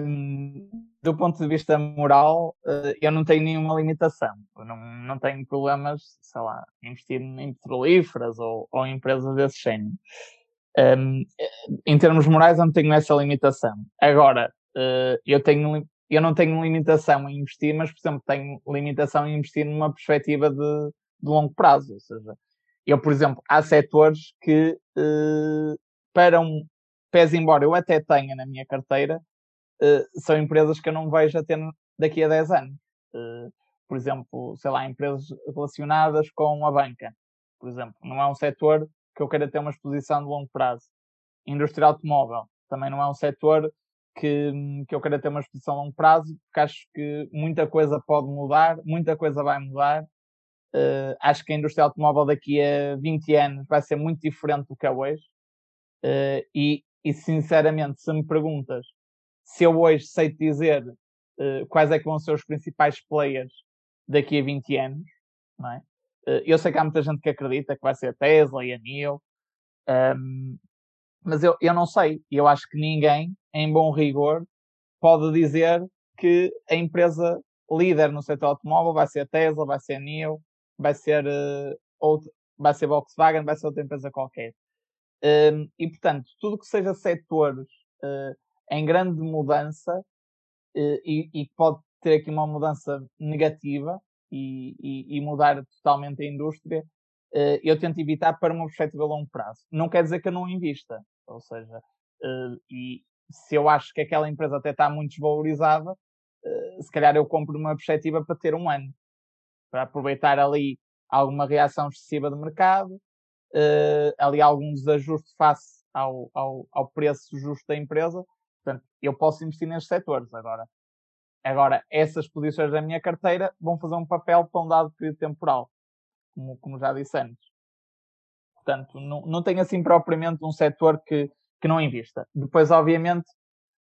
um, do ponto de vista moral, uh, eu não tenho nenhuma limitação. Eu não, não tenho problemas, sei lá, investir em petrolíferas ou, ou em empresas desse género. Um, em termos morais, eu não tenho essa limitação. Agora, uh, eu, tenho, eu não tenho limitação em investir, mas, por exemplo, tenho limitação em investir numa perspectiva de, de longo prazo. Ou seja, eu, por exemplo, há setores que, uh, para um, pese embora eu até tenha na minha carteira, uh, são empresas que eu não vejo a ter daqui a 10 anos. Por exemplo, sei lá, empresas relacionadas com a banca. Por exemplo, não é um setor que eu queira ter uma exposição de longo prazo. Indústria automóvel também não é um setor que, que eu queira ter uma exposição a longo prazo, porque acho que muita coisa pode mudar, muita coisa vai mudar Uh, acho que a indústria automóvel daqui a 20 anos vai ser muito diferente do que é hoje. Uh, e, e, sinceramente, se me perguntas se eu hoje sei te dizer uh, quais é que vão ser os principais players daqui a 20 anos, não é? Eu sei que há muita gente que acredita que vai ser a Tesla e a NIO, um, mas eu, eu não sei. Eu acho que ninguém em bom rigor, pode dizer que a empresa líder no setor automóvel vai ser a Tesla, vai ser a NIO, vai ser uh, outra, vai ser Volkswagen, vai ser outra empresa qualquer. Um, e portanto, tudo que seja setores uh, em grande mudança uh, e, e pode ter aqui uma mudança negativa e, e, e mudar totalmente a indústria, uh, eu tento evitar para uma perspectiva a longo prazo. Não quer dizer que eu não invista, ou seja, e se eu acho que aquela empresa até está muito desvalorizada, se calhar eu compro uma perspectiva para ter um ano, para aproveitar ali alguma reação excessiva do mercado, uh, ali algum desajuste face ao, ao, ao preço justo da empresa. Portanto, eu posso investir nestes setores agora. Agora, essas posições da minha carteira vão fazer um papel para um dado período temporal, como, como já disse antes. Portanto, não, não tenho assim propriamente um setor que, que não invista. Depois, obviamente,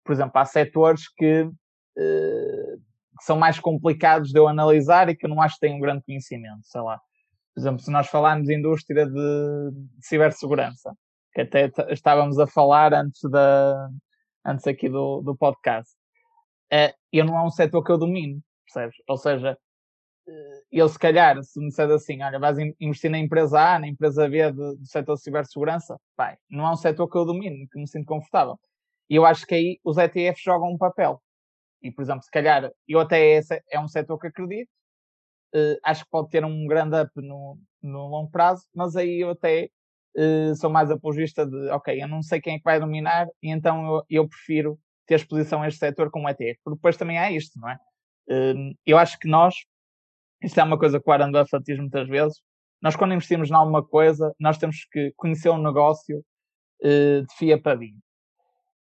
por exemplo, há setores que uh, que são mais complicados de eu analisar e que eu não acho que têm um grande conhecimento, sei lá. Por exemplo, se nós falarmos de indústria de, de cibersegurança, que até estávamos a falar antes, da, antes aqui do, do podcast, eu não é um setor que eu domino, percebes? Ou seja, eh, eu se calhar, se me disser assim, olha, vais investir na empresa A, na empresa B do, do setor de cibersegurança, pai, não é um setor que eu domino, que me sinto confortável. E eu acho que aí os ETFs jogam um papel. E, por exemplo, se calhar, eu até esse é um setor que acredito, uh, acho que pode ter um grande up no, no longo prazo, mas aí eu até uh, sou mais apologista de, ok, eu não sei quem é que vai dominar, e então eu, eu prefiro ter exposição a este setor como ETF, porque depois também há isto, não é? Uh, eu acho que nós, isto é uma coisa que o Warren Buffett diz muitas vezes, nós quando investimos em alguma coisa, nós temos que conhecer um negócio de fia para vinho.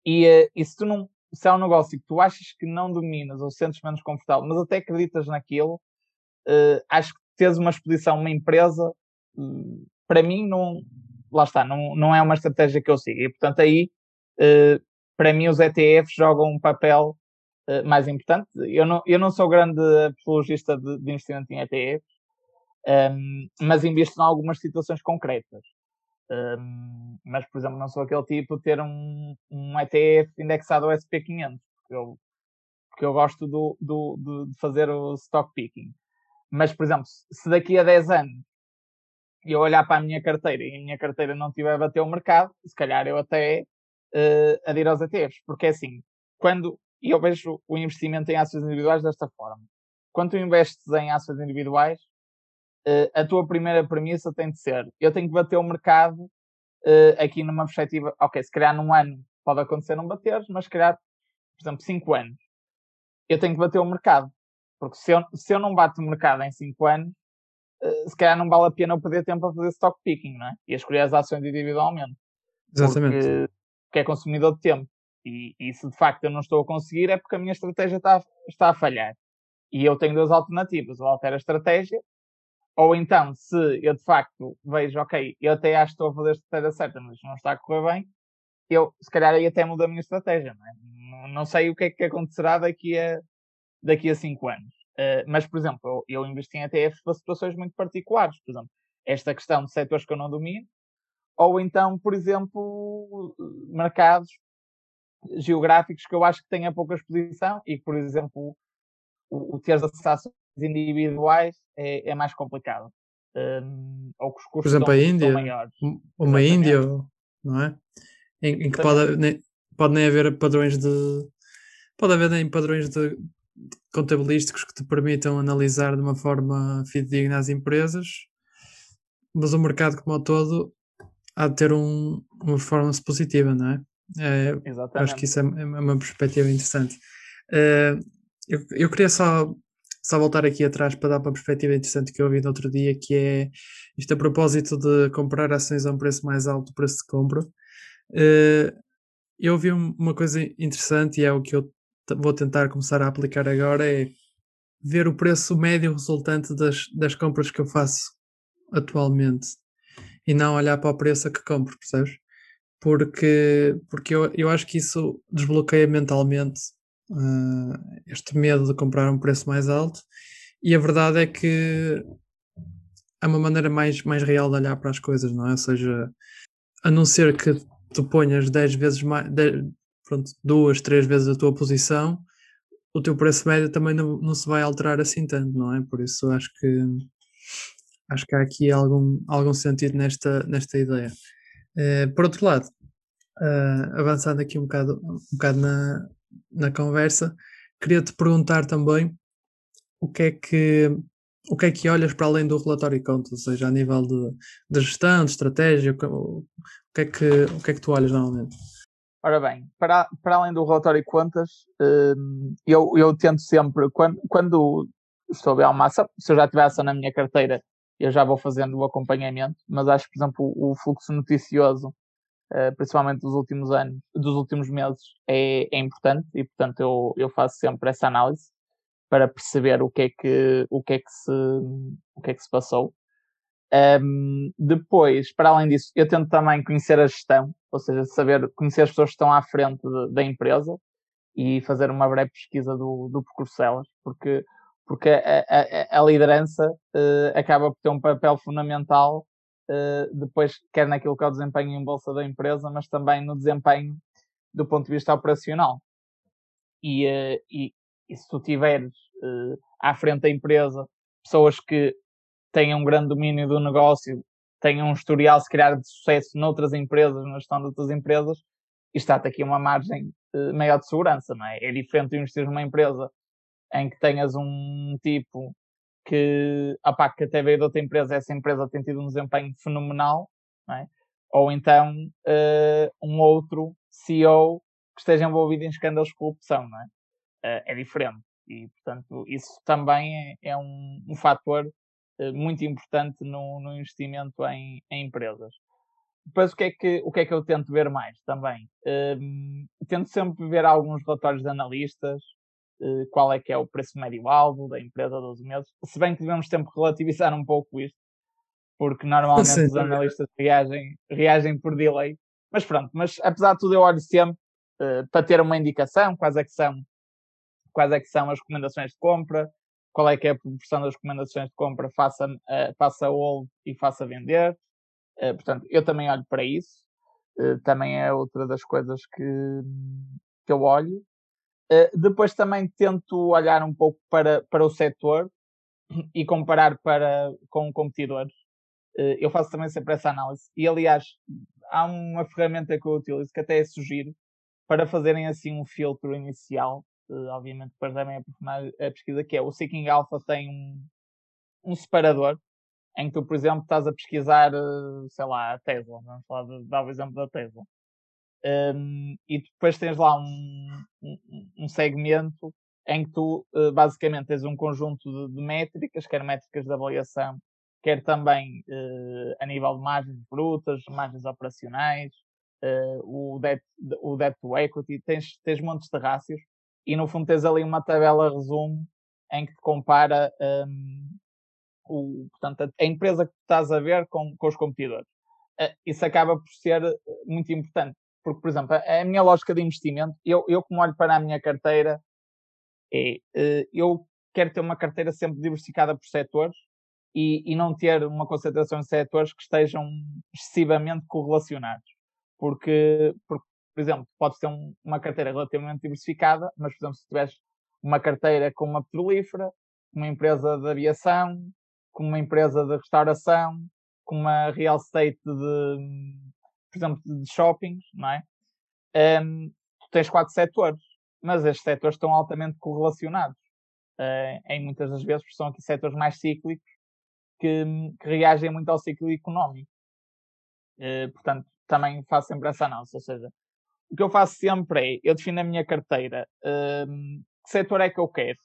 E, e se tu não, se é um negócio que tu achas que não dominas ou sentes menos confortável, mas até acreditas naquilo, uh, acho que teres uma exposição, uma empresa, uh, para mim, não, lá está, não, não é uma estratégia que eu sigo. E, portanto, aí, para mim, os ETFs jogam um papel mais importante. Eu não, eu não sou grande apologista de, de investimento em ETFs, um, ehm, mas invisto em algumas situações concretas. Um, mas, por exemplo, não sou aquele tipo de ter um, um ETF indexado ao SP500, porque eu, porque eu gosto do, do, de fazer o stock picking. Mas, por exemplo, se daqui a 10 anos eu olhar para a minha carteira e a minha carteira não tiver a bater o mercado, se calhar eu até uh, adir aos ETFs. Porque é assim, quando eu vejo o investimento em ações individuais desta forma. Quando tu investes em ações individuais, uh, a tua primeira premissa tem de ser: eu tenho que bater o mercado uh, aqui numa perspectiva, ok, se calhar num ano pode acontecer não bater, mas se calhar, por exemplo, 5 anos, eu tenho que bater o mercado. Porque se eu, se eu não bato o mercado em 5 anos, uh, se calhar não vale a pena eu perder tempo a fazer stock picking, não é? E a escolher as ações individualmente. Exatamente. Porque, porque é consumidor de tempo. E, e, se de facto eu não estou a conseguir, é porque a minha estratégia está, está a falhar. E eu tenho duas alternativas. Ou altero a estratégia, ou então, se eu de facto vejo, ok, eu até acho que estou a fazer a estratégia certa, mas não está a correr bem, eu se calhar aí até mudo a minha estratégia, não, é? não sei o que é que acontecerá daqui a, daqui a cinco anos. Uh, mas, por exemplo, eu, eu investi em ETFs para situações muito particulares, por exemplo, esta questão de setores que eu não domino, ou então, por exemplo, mercados geográficos que eu acho que têm a pouca exposição e, por exemplo, o, o ter acesso individuais é, é mais complicado. Um, ou que os custos Por exemplo, a Índia, maiores. uma Índia, não é? Em, em que pode, nem, pode nem haver padrões de. Pode haver nem padrões de, contabilísticos que te permitam analisar de uma forma fidedigna as empresas, mas o mercado como um todo há de ter um, uma performance positiva, não é? é acho que isso é, é uma perspectiva interessante. Uh, eu, eu queria só só voltar aqui atrás para dar uma perspectiva interessante que eu ouvi no outro dia, que é isto a propósito de comprar ações a um preço mais alto do preço de compra. Uh, eu ouvi uma coisa interessante e é o que eu vou tentar começar a aplicar agora, é ver o preço médio resultante das, das compras que eu faço atualmente e não olhar para o preço a que compro, percebes? Porque, porque eu, eu acho que isso desbloqueia mentalmente uh, este medo de comprar um preço mais alto, e a verdade é que é uma maneira mais, mais real de olhar para as coisas, não é? Ou seja, a não ser que tu ponhas 10 vezes mais, 10, pronto, duas, três vezes a tua posição, o teu preço médio também não, não se vai alterar assim tanto, não é? Por isso acho que acho que há aqui algum, algum sentido nesta, nesta ideia. Uh, por outro lado, uh, avançando aqui um bocado, um bocado na, na conversa, queria te perguntar também o que é que o que é que olhas para além do relatório de contas, ou seja, a nível de, de gestão, de estratégia, o, que é que, o que é que tu olhas normalmente? Ora bem, para, para além do relatório de contas, hum, eu, eu tento sempre, quando, quando estou a ver uma ação, se eu já ação na minha carteira, eu já vou fazendo o acompanhamento, mas acho por exemplo, o, fluxo noticioso, uh, principalmente dos últimos anos, dos últimos meses, é, é importante e, portanto, eu, eu faço sempre essa análise para perceber o que é que, o que, é que, se, o que, é que se passou. Um, depois, para além disso, eu tento também conhecer a gestão, ou seja, saber, conhecer as pessoas que estão à frente de, da empresa e fazer uma breve pesquisa do, do percurso delas, porque porque a, a, a liderança uh, acaba por ter um papel fundamental uh, depois, quer naquilo que é o desempenho em bolsa da empresa, mas também no desempenho do ponto de vista operacional. E, uh, e, e se tu tiveres à frente da empresa pessoas que têm um grande domínio do negócio, têm um historial, se calhar, de sucesso noutras empresas, na gestão de outras empresas, isto dá-te aqui uma margem maior de segurança, não é? É diferente de investir numa empresa em que tenhas um tipo que, opá, que até veio de outra empresa, essa empresa tem tido um desempenho fenomenal, é? ou então uh, um outro CEO que esteja envolvido em escândalos de corrupção, é? Uh, é diferente. E, portanto, isso também é, é um, um fator uh, muito importante no, no investimento em, em, empresas. Depois, o que, é que, o que é que eu tento ver mais também? tento sempre ver alguns relatórios de analistas, qual é que é o preço médio-alvo da empresa a 12 meses. Se bem que devemos sempre relativizar um pouco isto, porque normalmente Sim. os analistas reagem, reagem por delay. Mas pronto, mas apesar de tudo eu olho sempre uh, para ter uma indicação, quais é que são quais é que são as recomendações de compra, qual é que é a proporção das recomendações de compra faça, uh, faça hold e faça vender. Uh, portanto, eu também olho para isso. Uh, também é outra das coisas que, que eu olho. Eh, depois também tento olhar um pouco para, para o setor e comparar para, com competidores. Uh, eu faço também sempre essa análise. E, aliás, há uma ferramenta que eu utilizo que até é sugiro para fazerem assim um filtro inicial. Uh, obviamente, depois devem aprofundar a pesquisa, que é o Seeking Alpha tem um, um separador em que tu, por exemplo, estás a pesquisar, sei lá, a Tesla. Vamos falar dar o exemplo da Tesla. Um, e depois tens lá um, um, um segmento em que tu uh, basicamente tens um conjunto de, de, métricas, quer métricas de avaliação, quer também uh, a nível de margens brutas, margens operacionais, uh, o, debt, o debt to equity, tens, tens montes de rácios e no fundo tens ali uma tabela resumo em que te compara o, portanto, a, empresa que estás a ver com, com os competidores. isso acaba por ser muito importante porque, por exemplo, a, minha lógica de investimento, eu, eu como olho para a minha carteira, é, eh, eu quero ter uma carteira sempre diversificada por setores e, e não ter uma concentração de setores que estejam excessivamente correlacionados. Porque, porque por exemplo, podes ter um, uma carteira relativamente diversificada, mas, por exemplo, se tiveres uma carteira com uma petrolífera, uma empresa de aviação, com uma empresa de restauração, com uma real estate de, por exemplo, de shoppings, não é? Um, tu tens quatro setores, mas estes setores estão altamente correlacionados. Uh, em muitas das vezes são aqui setores mais cíclicos que, que reagem muito ao ciclo económico. Uh, portanto, também faço sempre essa análise. Ou seja, o que eu faço sempre é, eu defino a minha carteira, que setor é que eu quero.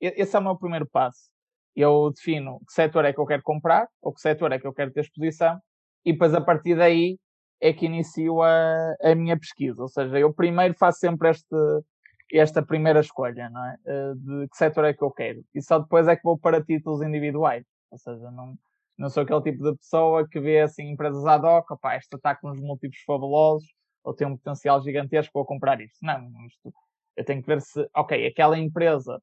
Esse é o meu primeiro passo. Eu defino que setor é que eu quero comprar, ou que setor é que eu quero ter exposição, e depois a partir daí é que inicio a, a minha pesquisa. Ou seja, eu primeiro faço sempre este, esta primeira escolha, não é? Eh, de que setor é que eu quero. E só depois é que vou para títulos individuais. Ou seja, não, não sou aquele tipo de pessoa que vê assim empresas ad hoc, opá, esta está com uns múltiplos fabulosos, ou tem um potencial gigantesco, vou comprar isto. Não, isto, eu tenho que ver se, ok, aquela empresa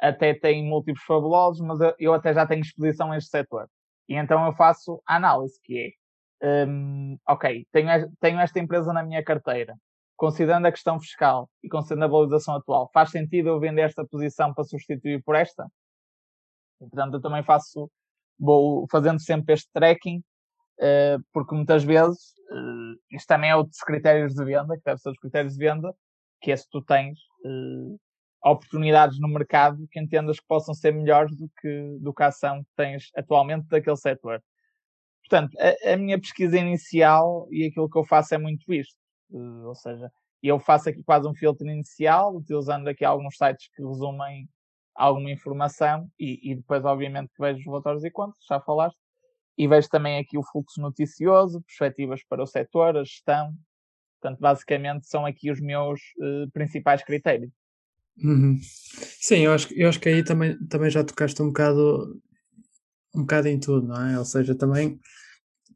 até tem múltiplos fabulosos, mas eu, eu até já tenho exposição a este setor. E então eu faço a análise, que é, um, ok, tenho, tenho esta empresa na minha carteira. considerando a questão fiscal e considerando a valorização atual, faz sentido eu vender esta posição para substituir por esta? Portanto, eu também faço, vou fazendo sempre este tracking, uh, porque muitas vezes, uh, isto também é outro dos critérios de venda, que deve ser os critérios de venda, que é se tu tens uh, oportunidades no mercado que entendas que possam ser melhores do que, do que a ação que tens atualmente daquele setor. Portanto, a, a, minha pesquisa inicial e aquilo que eu faço é muito isto. Uh, ou seja, eu faço aqui quase um filtro inicial, utilizando aqui alguns sites que resumem alguma informação e, e depois, obviamente, vejo os relatórios e contas, já falaste, e vejo também aqui o fluxo noticioso, perspectivas para o setor, a gestão. Portanto, basicamente, são aqui os meus uh, principais critérios. Uhum. Sim, eu acho, eu acho que aí também, também já tocaste um bocado um bocado em tudo, não é? Ou seja, também,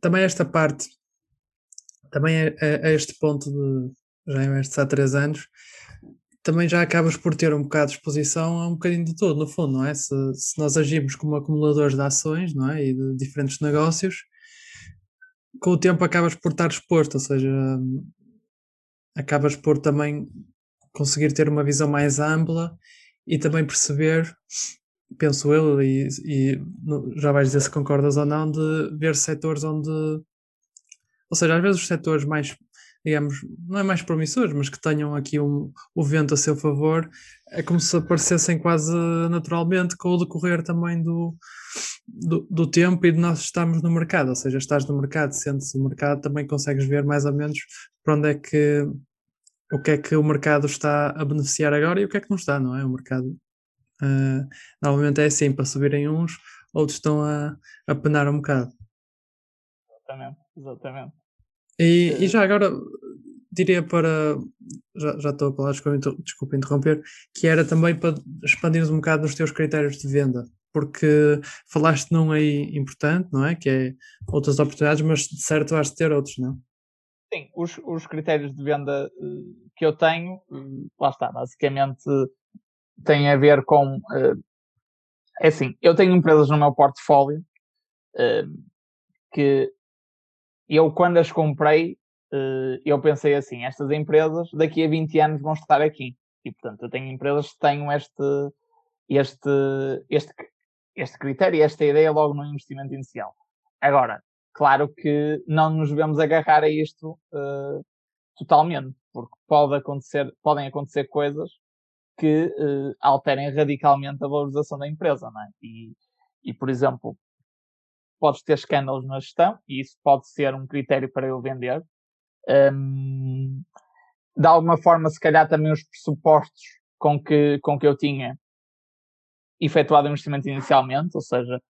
também esta parte, também a, a, a este ponto de já investes há três anos, também já acabas por ter um bocado de exposição a um bocadinho de tudo, no fundo, não é? Se, se nós agimos como acumuladores de ações, não é? E de diferentes negócios, com o tempo acabas por estar exposto, ou seja, acabas por também conseguir ter uma visão mais ampla e também perceber, penso eu, e, e já vais dizer se concordas ou não, de ver setores onde. Ou seja, às vezes os setores mais, digamos, não é mais promissores, mas que tenham aqui um, o vento a seu favor, é como se aparecessem quase naturalmente com o decorrer também do, do, do tempo e de nós estarmos no mercado. Ou seja, estás no mercado, sentes o mercado, também consegues ver mais ou menos para onde é que o que é que o mercado está a beneficiar agora e o que é que não está, não é? O mercado uh, normalmente é assim, para subirem uns, outros estão a, a penar um bocado. Exatamente, exatamente. E, e já agora diria para já, já estou a falar, desculpa interromper, que era também para expandir um bocado os teus critérios de venda, porque falaste num aí importante, não é? Que é outras oportunidades, mas de certo de ter outros, não? Sim, os, os critérios de venda uh, que eu tenho, uh, lá está, basicamente tem a ver com. Uh, é assim, eu tenho empresas no meu portfólio que eu, quando as comprei, eu pensei assim: estas empresas daqui a 20 anos vão estar aqui. E, portanto, eu tenho empresas que tenham este, este, este, este critério, esta ideia logo no investimento inicial. Agora, Claro que não nos devemos agarrar a isto uh, totalmente, porque pode acontecer, podem acontecer coisas que uh, alterem radicalmente a valorização da empresa, não é? E, e, por exemplo, podes ter escândalos na gestão, e isso pode ser um critério para eu vender. Um, de alguma forma, se calhar também os pressupostos com que, com que eu tinha efetuado o investimento inicialmente, ou seja,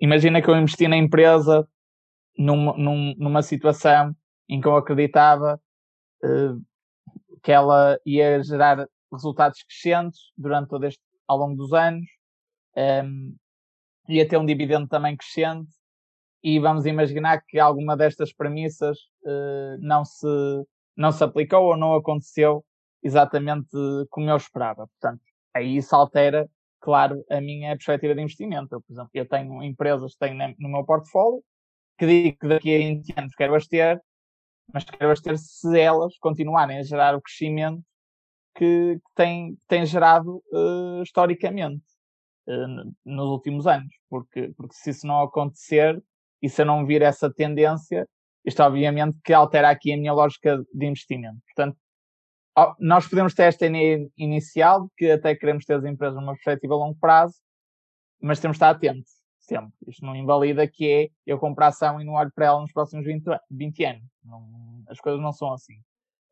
imagina que eu investi na empresa num, num, numa situação em que eu acreditava uh, que ela ia gerar resultados crescentes durante todo este, ao longo dos anos, um, ia ter um dividendo também crescente, e vamos imaginar que alguma destas premissas uh, não, se, não se aplicou ou não aconteceu exatamente como eu esperava. Portanto, aí isso altera, claro, a minha perspectiva de investimento. Eu, por exemplo, eu tenho empresas que tenho no meu portfólio que digo que daqui a 20 anos quero as ter, mas quero as ter se elas continuarem a gerar o crescimento que, têm, têm gerado uh, historicamente uh, nos últimos anos. Porque, porque se isso não acontecer e se eu não vir essa tendência, isto obviamente que altera aqui a minha lógica de investimento. Portanto, nós podemos ter esta ideia inicial que até queremos ter as empresas numa perspectiva a longo prazo, mas temos de estar atentos sempre. Isto não invalida que é eu comprar ação e não olho para ela nos próximos 20, 20 anos. Não, as coisas não são assim.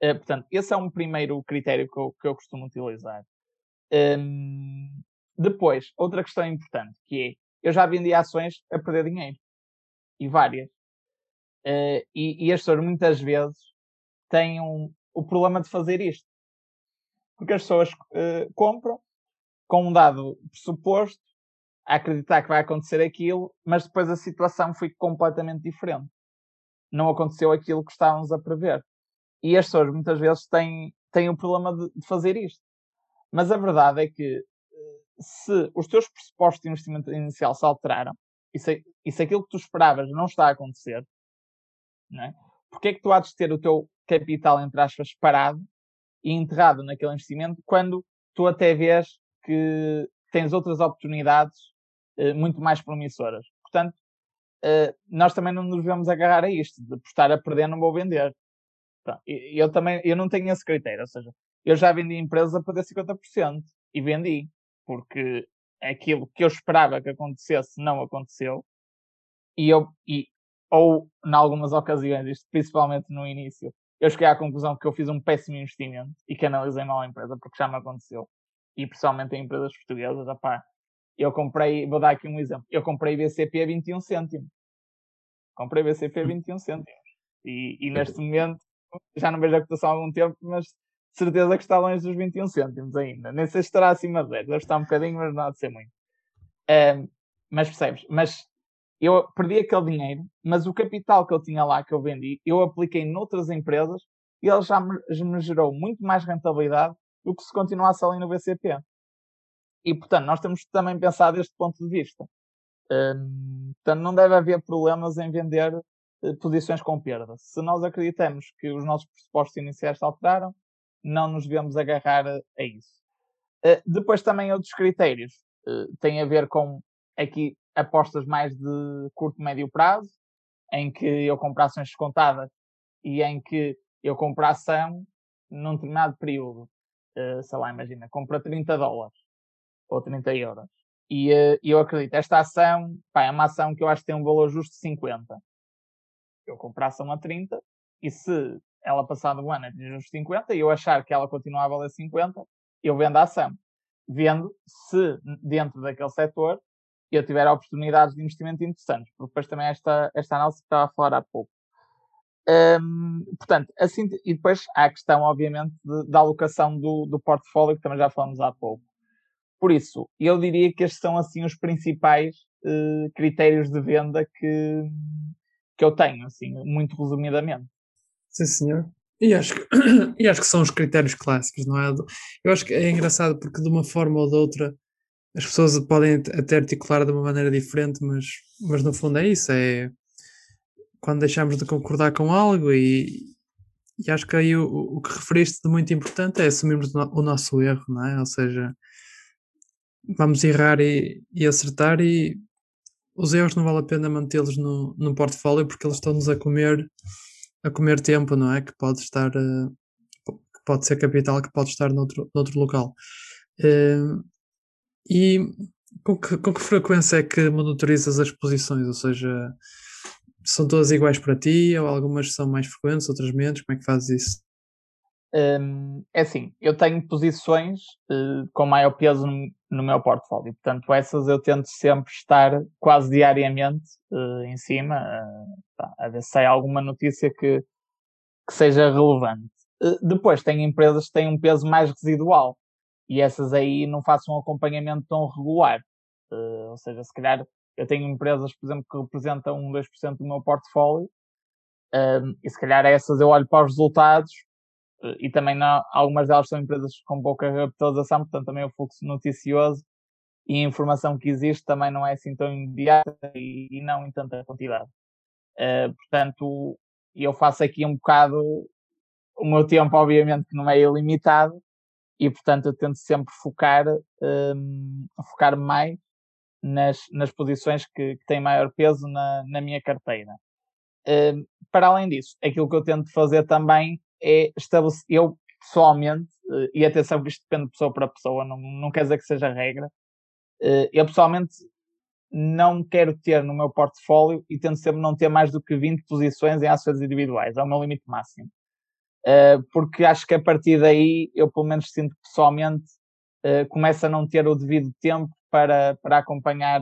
Uh, portanto, esse é um primeiro critério que eu, que eu costumo utilizar. Um, depois, outra questão importante, que é, eu já vendi ações a perder dinheiro. E várias. Uh, e, e as pessoas muitas vezes têm um, o problema de fazer isto. Porque as pessoas uh, compram com um dado pressuposto a acreditar que vai acontecer aquilo, mas depois a situação foi completamente diferente. Não aconteceu aquilo que estávamos a prever. E as pessoas muitas vezes têm, têm o problema de, de fazer isto. Mas a verdade é que eh, se os teus pressupostos de investimento inicial se alteraram e se, e se aquilo que tu esperavas não está a acontecer, não é? porque é que tu há de ter o teu capital, entre aspas, parado e enterrado naquele investimento, quando tu até vês que tens outras oportunidades uh, muito mais promissoras. Portanto, uh, nós também não nos devemos agarrar a isto, de estar a perder, não vou vender. Pronto, eu também, eu não tenho esse critério, ou seja, eu já vendi a perder 50% e vendi, porque aquilo que eu esperava que acontecesse não aconteceu. E eu, e, ou, em algumas ocasiões, isto principalmente no início, eu cheguei à conclusão que eu fiz um péssimo investimento e que analisei mal a empresa, porque já me aconteceu. E principalmente em empresas portuguesas, opá, eu comprei, vou dar aqui um exemplo, eu comprei BCP a 21 cêntimos. Comprei BCP a 21 cêntimos. E, e neste momento, já não vejo a cotação há algum tempo, mas certeza que está longe dos 21 cêntimos ainda. Nem sei se estará acima de 10, deve estar um bocadinho, mas não há de ser muito. Mas percebes? Mas eu perdi aquele dinheiro, mas o capital que eu tinha lá, que eu vendi, eu apliquei noutras empresas e ele já me, me gerou muito mais rentabilidade do que se continuasse ali no BCP. E, portanto, nós temos que também pensar deste ponto de vista. Um, portanto, não deve haver problemas em vender posições com perda. Se nós acreditamos que os nossos pressupostos iniciais se alteraram, não nos devemos agarrar a, isso. Uh, depois também outros critérios uh, têm a ver com aqui apostas mais de curto médio prazo, em que eu compro ações descontadas e em que eu compro ação num determinado período. Uh, sei lá, imagina, compra 30 dólares ou 30 euros. E eu acredito, esta ação pá, é uma ação que eu acho que tem um valor justo de 50. Eu compro a ação a 30 e se ela passado um ano atingir os 50 e eu achar que ela continua a valer 50, eu vendo a ação. Vendo se dentro daquele setor eu tiver oportunidades de investimento interessantes, porque depois também esta, esta análise que estava a falar há pouco. Um, portanto, assim, e depois há a questão, obviamente, da alocação do, do portfólio, que também já falamos há pouco. Por isso, eu diria que estes são assim os principais uh, critérios de venda que, que eu tenho, assim, muito resumidamente. Sim, senhor. E acho, que, e acho que são os critérios clássicos, não é? Eu acho que é engraçado porque de uma forma ou de outra as pessoas podem até articular de uma maneira diferente, mas, mas no fundo é isso, é quando deixamos de concordar com algo e, e acho que aí o, o que referiste de muito importante é assumirmos o nosso erro, não é? Ou seja, vamos errar e, e acertar e os erros não vale a pena mantê-los no, no portfólio porque eles estão-nos a comer a comer tempo, não é? Que pode estar, que pode ser capital, que pode estar noutro, noutro local. Uh, e com que, com que frequência é que monitorizas as posições? Ou seja, são todas iguais para ti ou algumas são mais frequentes, outras menos? Como é que fazes isso? Um, é assim, eu tenho posições uh, com maior peso no, meu portfólio, portanto, essas eu tento sempre estar quase diariamente uh, em cima, uh, a ver se sai alguma notícia que, que seja relevante. depois, tenho empresas que têm um peso mais residual e essas aí não faço um acompanhamento tão regular. ou seja, se calhar eu tenho empresas, por exemplo, que representam 1, 2% do meu portfólio, e se calhar essas eu olho para os resultados e também não, algumas delas são empresas com pouca capitalização, portanto também o fluxo noticioso e a informação que existe também não é assim tão imediata e, e não em tanta quantidade. Uh, portanto, eu faço aqui um bocado o meu tempo, obviamente, que não é ilimitado, e portanto eu tento sempre focar, um, focar mais nas, nas posições que, que têm maior peso na, na minha carteira. Uh, para além disso, aquilo que eu tento fazer também é estabelecer, eu pessoalmente, eh, e atenção isto depende de pessoa para pessoa, não, não quer dizer que seja regra, eh, eu pessoalmente não quero ter no meu portfólio e tento sempre não ter mais do que 20 posições em ações individuais, é o meu limite máximo. Eh, porque acho que a partir daí eu pelo menos sinto pessoalmente começo a não ter o devido tempo para, para acompanhar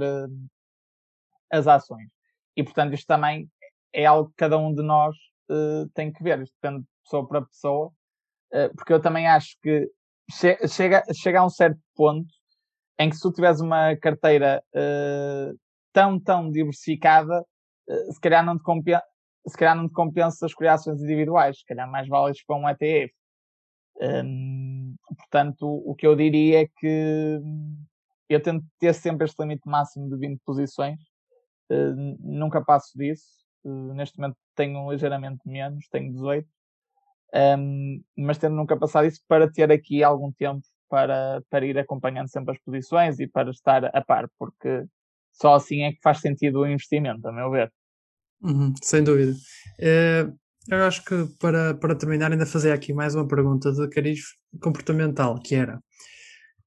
as ações. E portanto isto também é algo que cada um de nós tem que ver, isto depende pessoa para pessoa, uh, porque eu também acho que che chega, chega a um certo ponto em que se tu tiveres uma carteira uh, tão, tão diversificada, uh, se calhar não te compensa se calhar não te compensa escolher ações individuais, se calhar mais válidas para um ETF. Um, portanto, o que eu diria é que eu tento ter sempre este limite máximo de 20 posições, nunca passo disso. Neste momento tenho ligeiramente menos, tenho 18, Um, mas tendo nunca passado isso para ter aqui algum tempo para, para ir acompanhando sempre as posições e para estar a par, porque só assim é que faz sentido o investimento, a meu ver. Uhum, sem dúvida. É, eu acho que para, para terminar, ainda fazer aqui mais uma pergunta de cariz comportamental, que era.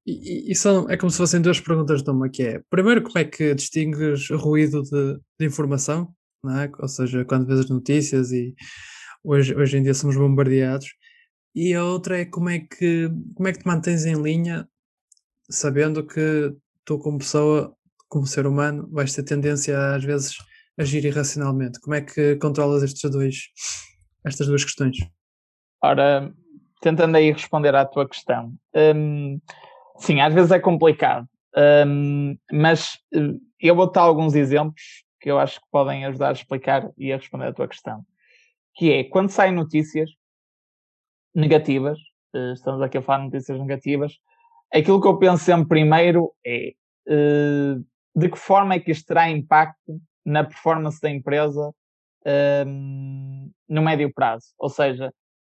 E, e são, é como se fossem duas perguntas de uma, que é, primeiro, como é que distingues ruído de, de informação, é? ou seja, quando vês as notícias e hoje, hoje em dia somos bombardeados, e a outra é como é que, como é que te mantens em linha, sabendo que tu como pessoa, como ser humano, vais ter tendência a, às vezes agir irracionalmente. Como é que controlas estes dois, estas duas questões? Ora, tentando aí responder à tua questão. Hum, sim, às vezes é complicado, hum, mas hum, eu vou dar alguns exemplos que eu acho que podem ajudar a explicar e a responder à tua questão. Que é, quando saem notícias negativas, eh, estamos aqui a falar de notícias negativas, aquilo que eu penso sempre primeiro é eh, de que forma é que isto terá impacto na performance da empresa um, no médio prazo. Ou seja,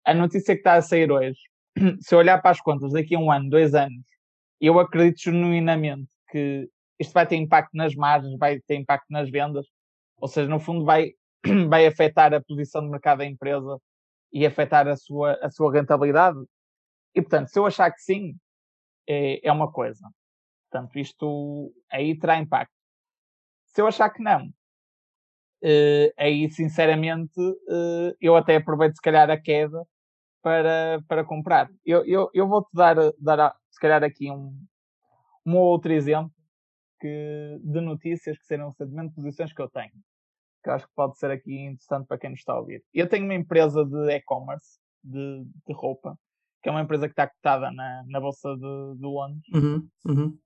a notícia que está a sair hoje, se eu olhar para as contas daqui a um ano, dois anos, eu acredito genuinamente que isto vai ter impacto nas margens, vai ter impacto nas vendas, ou seja, no fundo vai, vai afetar a posição de mercado da empresa e afetar a sua, a sua rentabilidade. E portanto, se eu achar que sim, é, é uma coisa. Portanto, isto aí terá impacto. Se eu achar que não, uh, aí sinceramente uh, eu até aproveito se calhar a queda para, para comprar. Eu, eu, eu vou-te dar, dar se calhar aqui um, um outro exemplo que, de notícias que serão recentemente posições que eu tenho. Que acho que pode ser aqui interessante para quem nos está a ouvir. Eu tenho uma empresa de e-commerce de, de roupa, que é uma empresa que está cotada na, na Bolsa de, de Londres, uhum, uhum.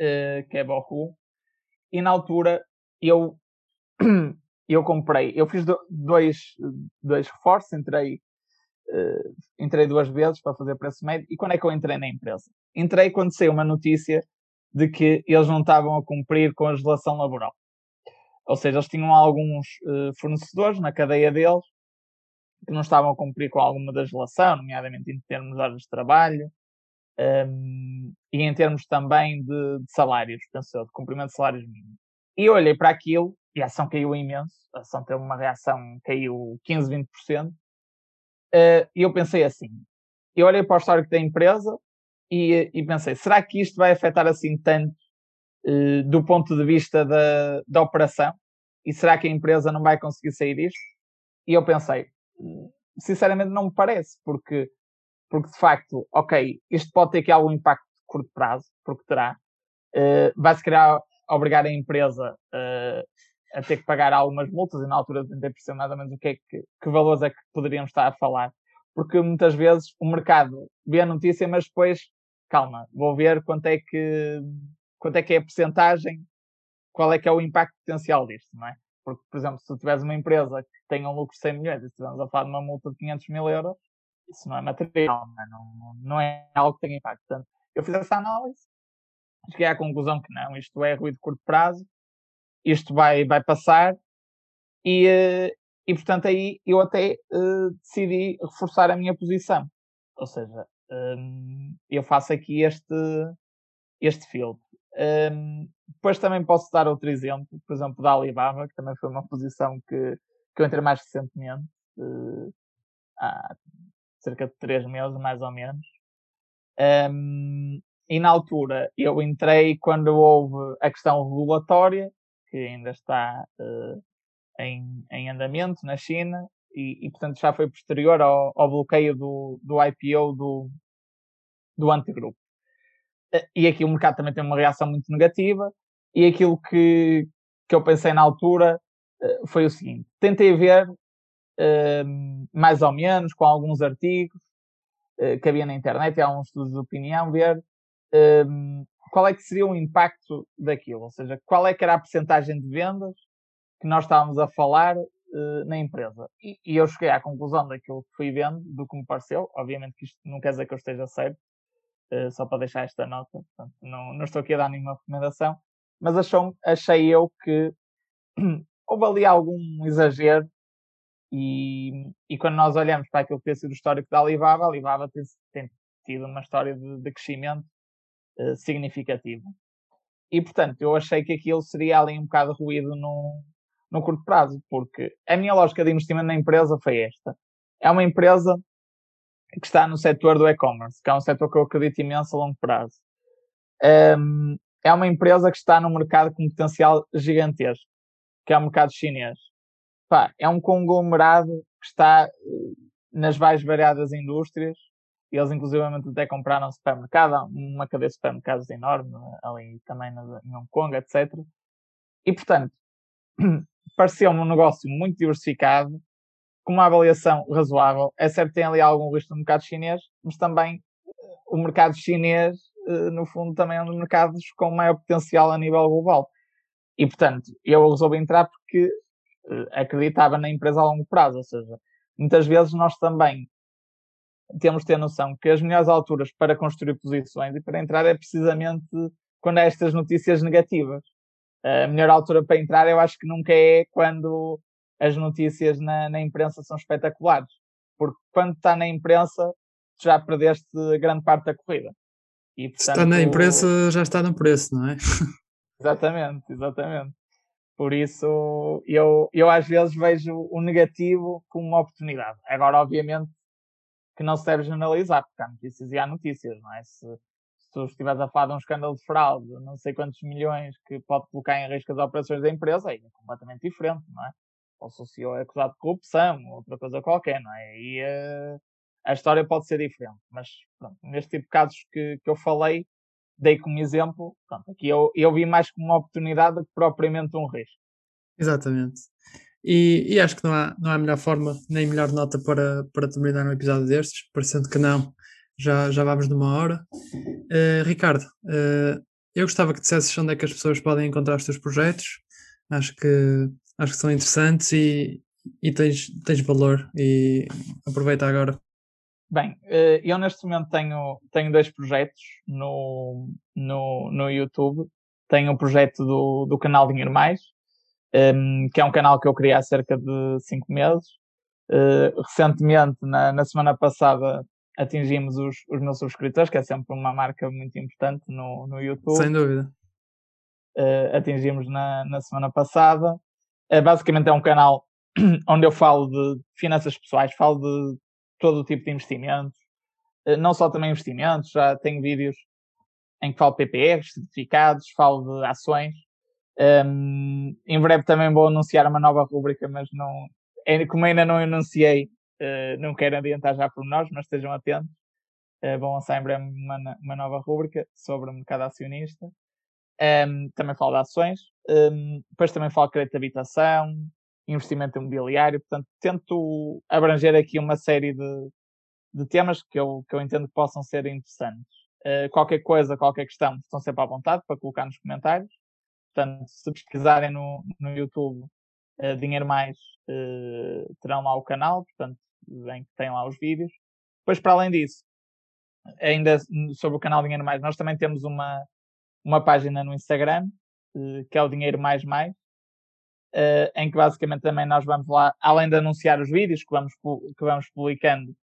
Uh, que é Bohu. E na altura eu eu comprei, eu fiz dois, dois reforços, entrei, uh, entrei duas vezes para fazer preço médio. E quando é que eu entrei na empresa? Entrei quando saiu uma notícia de que eles não estavam a cumprir com a legislação laboral. Ou seja, eles tinham alguns uh, fornecedores na cadeia deles que não estavam a cumprir com alguma legislação, nomeadamente em termos de horas de trabalho um, ehm, e em termos também de, de salários, pensou, de cumprimento de salários mínimos. E eu olhei para aquilo e a ação caiu imenso, a ação teve uma reação, caiu 15, 20%. Uh, e eu pensei assim, eu olhei para o histórico da empresa e, e pensei, será que isto vai afetar assim tanto do ponto de vista da, da operação? E será que a empresa não vai conseguir sair disto? E eu pensei, sinceramente não me parece, porque, porque de facto, ok, isto pode ter aqui algum impacto de curto prazo, porque terá, uh, vai se criar obrigar a empresa uh, a ter que pagar algumas multas e na altura tentei perceber mais ou menos o que é que, que valores é que poderíamos estar a falar. Porque muitas vezes o mercado vê a notícia, mas depois, calma, vou ver quanto é que, quanto é que é a percentagem, qual é que é o impacto potencial disto, não é? Porque, por exemplo, se tu tiveres uma empresa que tenha um lucro de 100 milhões e estivermos a falar de uma multa de 500 mil euros, isso não é material, não é, não, não é algo que tenha impacto. Portanto, eu fiz essa análise, cheguei à conclusão que não, isto é ruído de curto prazo, isto vai, vai passar e, eh, e portanto aí eu até uh, decidi reforçar a minha posição. Ou seja, um, eu faço aqui este, este filtro. Um, depois também posso dar outro exemplo, por exemplo, da Alibaba, que também foi uma posição que, que eu entrei mais recentemente, uh, há cerca de três meses, mais ou menos. Um, e na altura eu entrei quando houve a questão regulatória que ainda está uh, em, em andamento na China e, e, portanto já foi posterior ao, ao bloqueio do, do IPO do, do antigrupo. E aqui o mercado também tem uma reação muito negativa e aquilo que, que eu pensei na altura uh, foi o seguinte, tentei ver mais ou menos com alguns artigos que havia na internet e alguns estudos de opinião, ver qual é que seria o impacto daquilo? Ou seja, qual é que era a percentagem de vendas que nós estávamos a falar uh, na empresa? E, eu cheguei à conclusão daquilo que fui vendo, do que me pareceu. Obviamente que isto não quer dizer que eu esteja certo, só para deixar esta nota. Portanto, não, não estou aqui a dar nenhuma recomendação, mas achou, achei eu que houve ali algum exagero E, e quando nós olhamos para aquilo que tem sido o histórico da Alibaba, a Alibaba tem, tem tido uma história de, de crescimento uh, significativo. E, portanto, eu achei que aquilo seria ali um bocado ruído no, no curto prazo, porque a minha lógica de investimento na empresa foi esta. É uma empresa que está no setor do e-commerce, que é um setor que eu acredito imenso a longo prazo. Um, é uma empresa que está num mercado com potencial gigantesco, que é o mercado chinês. Pá, é um conglomerado que está eh, nas mais variadas indústrias. Eles, inclusivamente, até compraram um supermercado, uma cadeia de supermercados enorme, ali também em Hong Kong, etc. E, portanto, pareceu-me um negócio muito diversificado, com uma avaliação razoável. É certo que tem ali algum risco no mercado chinês, mas também eh, o mercado chinês, eh, no fundo, também é um dos mercados com maior potencial a nível global. E, portanto, eu resolvi entrar porque eh, acreditava na empresa a longo prazo. Ou seja, muitas vezes nós também temos de ter noção que as melhores alturas para construir posições e para entrar é precisamente quando há estas notícias negativas. A melhor altura para entrar eu acho que nunca é quando as notícias na, na imprensa são espetaculares. Porque quando está na imprensa, já perdeste grande parte da corrida. E, portanto, está na imprensa, já está no preço, não é? exatamente, exatamente. Por isso, eu, eu às vezes vejo o negativo como uma oportunidade. Agora, obviamente, que não se deve generalizar, porque há notícias e há notícias, não é? Se, se tu estiveres a falar de um escândalo de fraude, não sei quantos milhões que pode colocar em risco as operações da empresa, aí é completamente diferente, não é? Ou se o CEO é acusado de corrupção, outra coisa qualquer, não é? E uh, a história pode ser diferente. Mas pronto, neste tipo de casos que, que eu falei, dei como exemplo, pronto, aqui eu, eu vi mais como uma oportunidade do que propriamente um risco. Exatamente. E, e, acho que não há, não há melhor forma, nem melhor nota para, para terminar um episódio destes, parecendo que não, já, já vamos numa hora. Uh, Ricardo, uh, eu gostava que dissesses onde é que as pessoas podem encontrar os teus projetos. Acho que acho que são interessantes e, e tens, tens valor e aproveita agora. Bem, eh, eu neste momento tenho, tenho dois projetos no, no, no YouTube. Tenho o um projeto do, do canal Dinheiro Mais, um, ehm, que é um canal que eu criei há cerca de 5 meses. Uh, recentemente, na, na semana passada, atingimos os, os meus subscritores, que é sempre uma marca muito importante no, no YouTube. Sem dúvida. Uh, atingimos na, na semana passada. É, basicamente é um canal onde eu falo de finanças pessoais, falo de todo o tipo de investimentos, eh, não só também investimentos, já tenho vídeos em que falo PPRs, certificados, falo de ações. Um, em breve também vou anunciar uma nova rubrica, mas não, é, como ainda não anunciei, uh, não quero adiantar já por nós, mas estejam atentos. Uh, vou lançar em breve uma, uma nova rubrica sobre o mercado acionista. Um, também falo de ações. Um, depois também falo de crédito de habitação, investimento imobiliário. Portanto, tento abranger aqui uma série de, de temas que eu, que eu entendo que possam ser interessantes. Uh, qualquer coisa, qualquer questão, estão sempre à vontade para colocar nos comentários. Portanto, se pesquisarem no, no YouTube uh, Dinheiro Mais, uh, terão lá o canal, portanto, em que tem lá os vídeos. Depois, para além disso, ainda sobre o canal Dinheiro Mais, nós também temos uma, uma página no Instagram, eh, que é o Dinheiro Mais Mais, eh, em que basicamente também nós vamos lá, além de anunciar os vídeos que vamos, que vamos publicando,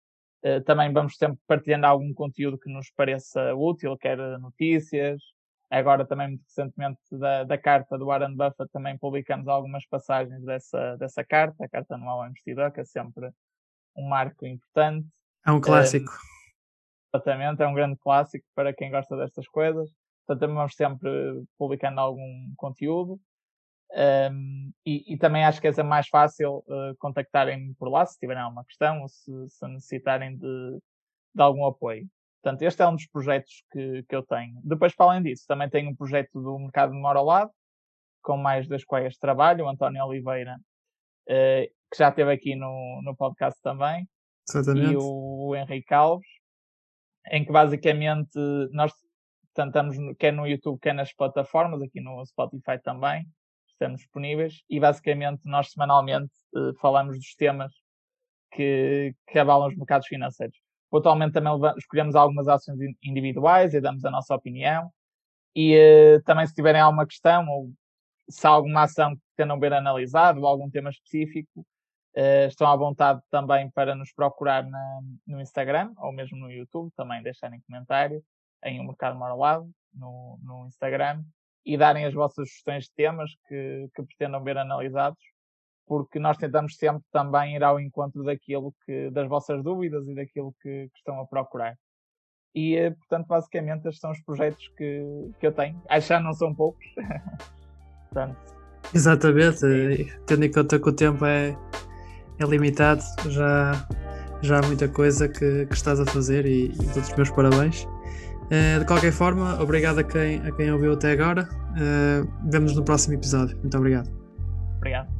eh, também vamos sempre partilhando algum conteúdo que nos pareça útil, quer notícias. Agora também, muito recentemente, da, da carta do Warren Buffett, também publicamos algumas passagens dessa, dessa carta, a carta anual ao investidor, que é sempre um marco importante. É um clássico. exatamente, é um grande clássico para quem gosta destas coisas. Portanto, também vamos sempre publicando algum conteúdo. Um, e, e, também acho que é mais fácil uh, contactarem por lá se tiverem alguma questão ou se, se necessitarem de, de, algum apoio. Portanto, este é um dos projetos que, que eu tenho. Depois, para além disso, também tenho um projeto do Mercado de Mora ao lado, com mais colegas de trabalho, o António Oliveira, uh, que já esteve aqui no, no podcast também, Exatamente. e o Henrique Alves, em que basicamente nós Estamos quer no YouTube, quer nas plataformas, aqui no Spotify também, estamos disponíveis e basicamente nós semanalmente uh, falamos dos temas que, que abalam os mercados financeiros. Atualmente também escolhemos algumas ações individuais e damos a nossa opinião. E uh, também se tiverem alguma questão ou se há alguma ação que tenham ver analisado ou algum tema específico, Uh, estão à vontade também para nos procurar na, no Instagram ou mesmo no YouTube, também deixarem comentário em O Mercado Marolado no, no Instagram e darem as vossas sugestões de temas que, que pretendam ver analisados, porque nós tentamos sempre também ir ao encontro daquilo que, das vossas dúvidas e daquilo que, que estão a procurar. E, portanto, basicamente, estes são os projetos que, que eu tenho. Acho que não são poucos. portanto, Exatamente, tendo em conta que o tempo é, é limitado, já, já há muita coisa que, que estás a fazer e, e todos os meus parabéns. Uh, de qualquer forma, obrigado a quem, a quem ouviu até agora. Uh, vemos no próximo episódio. Muito obrigado. Obrigado.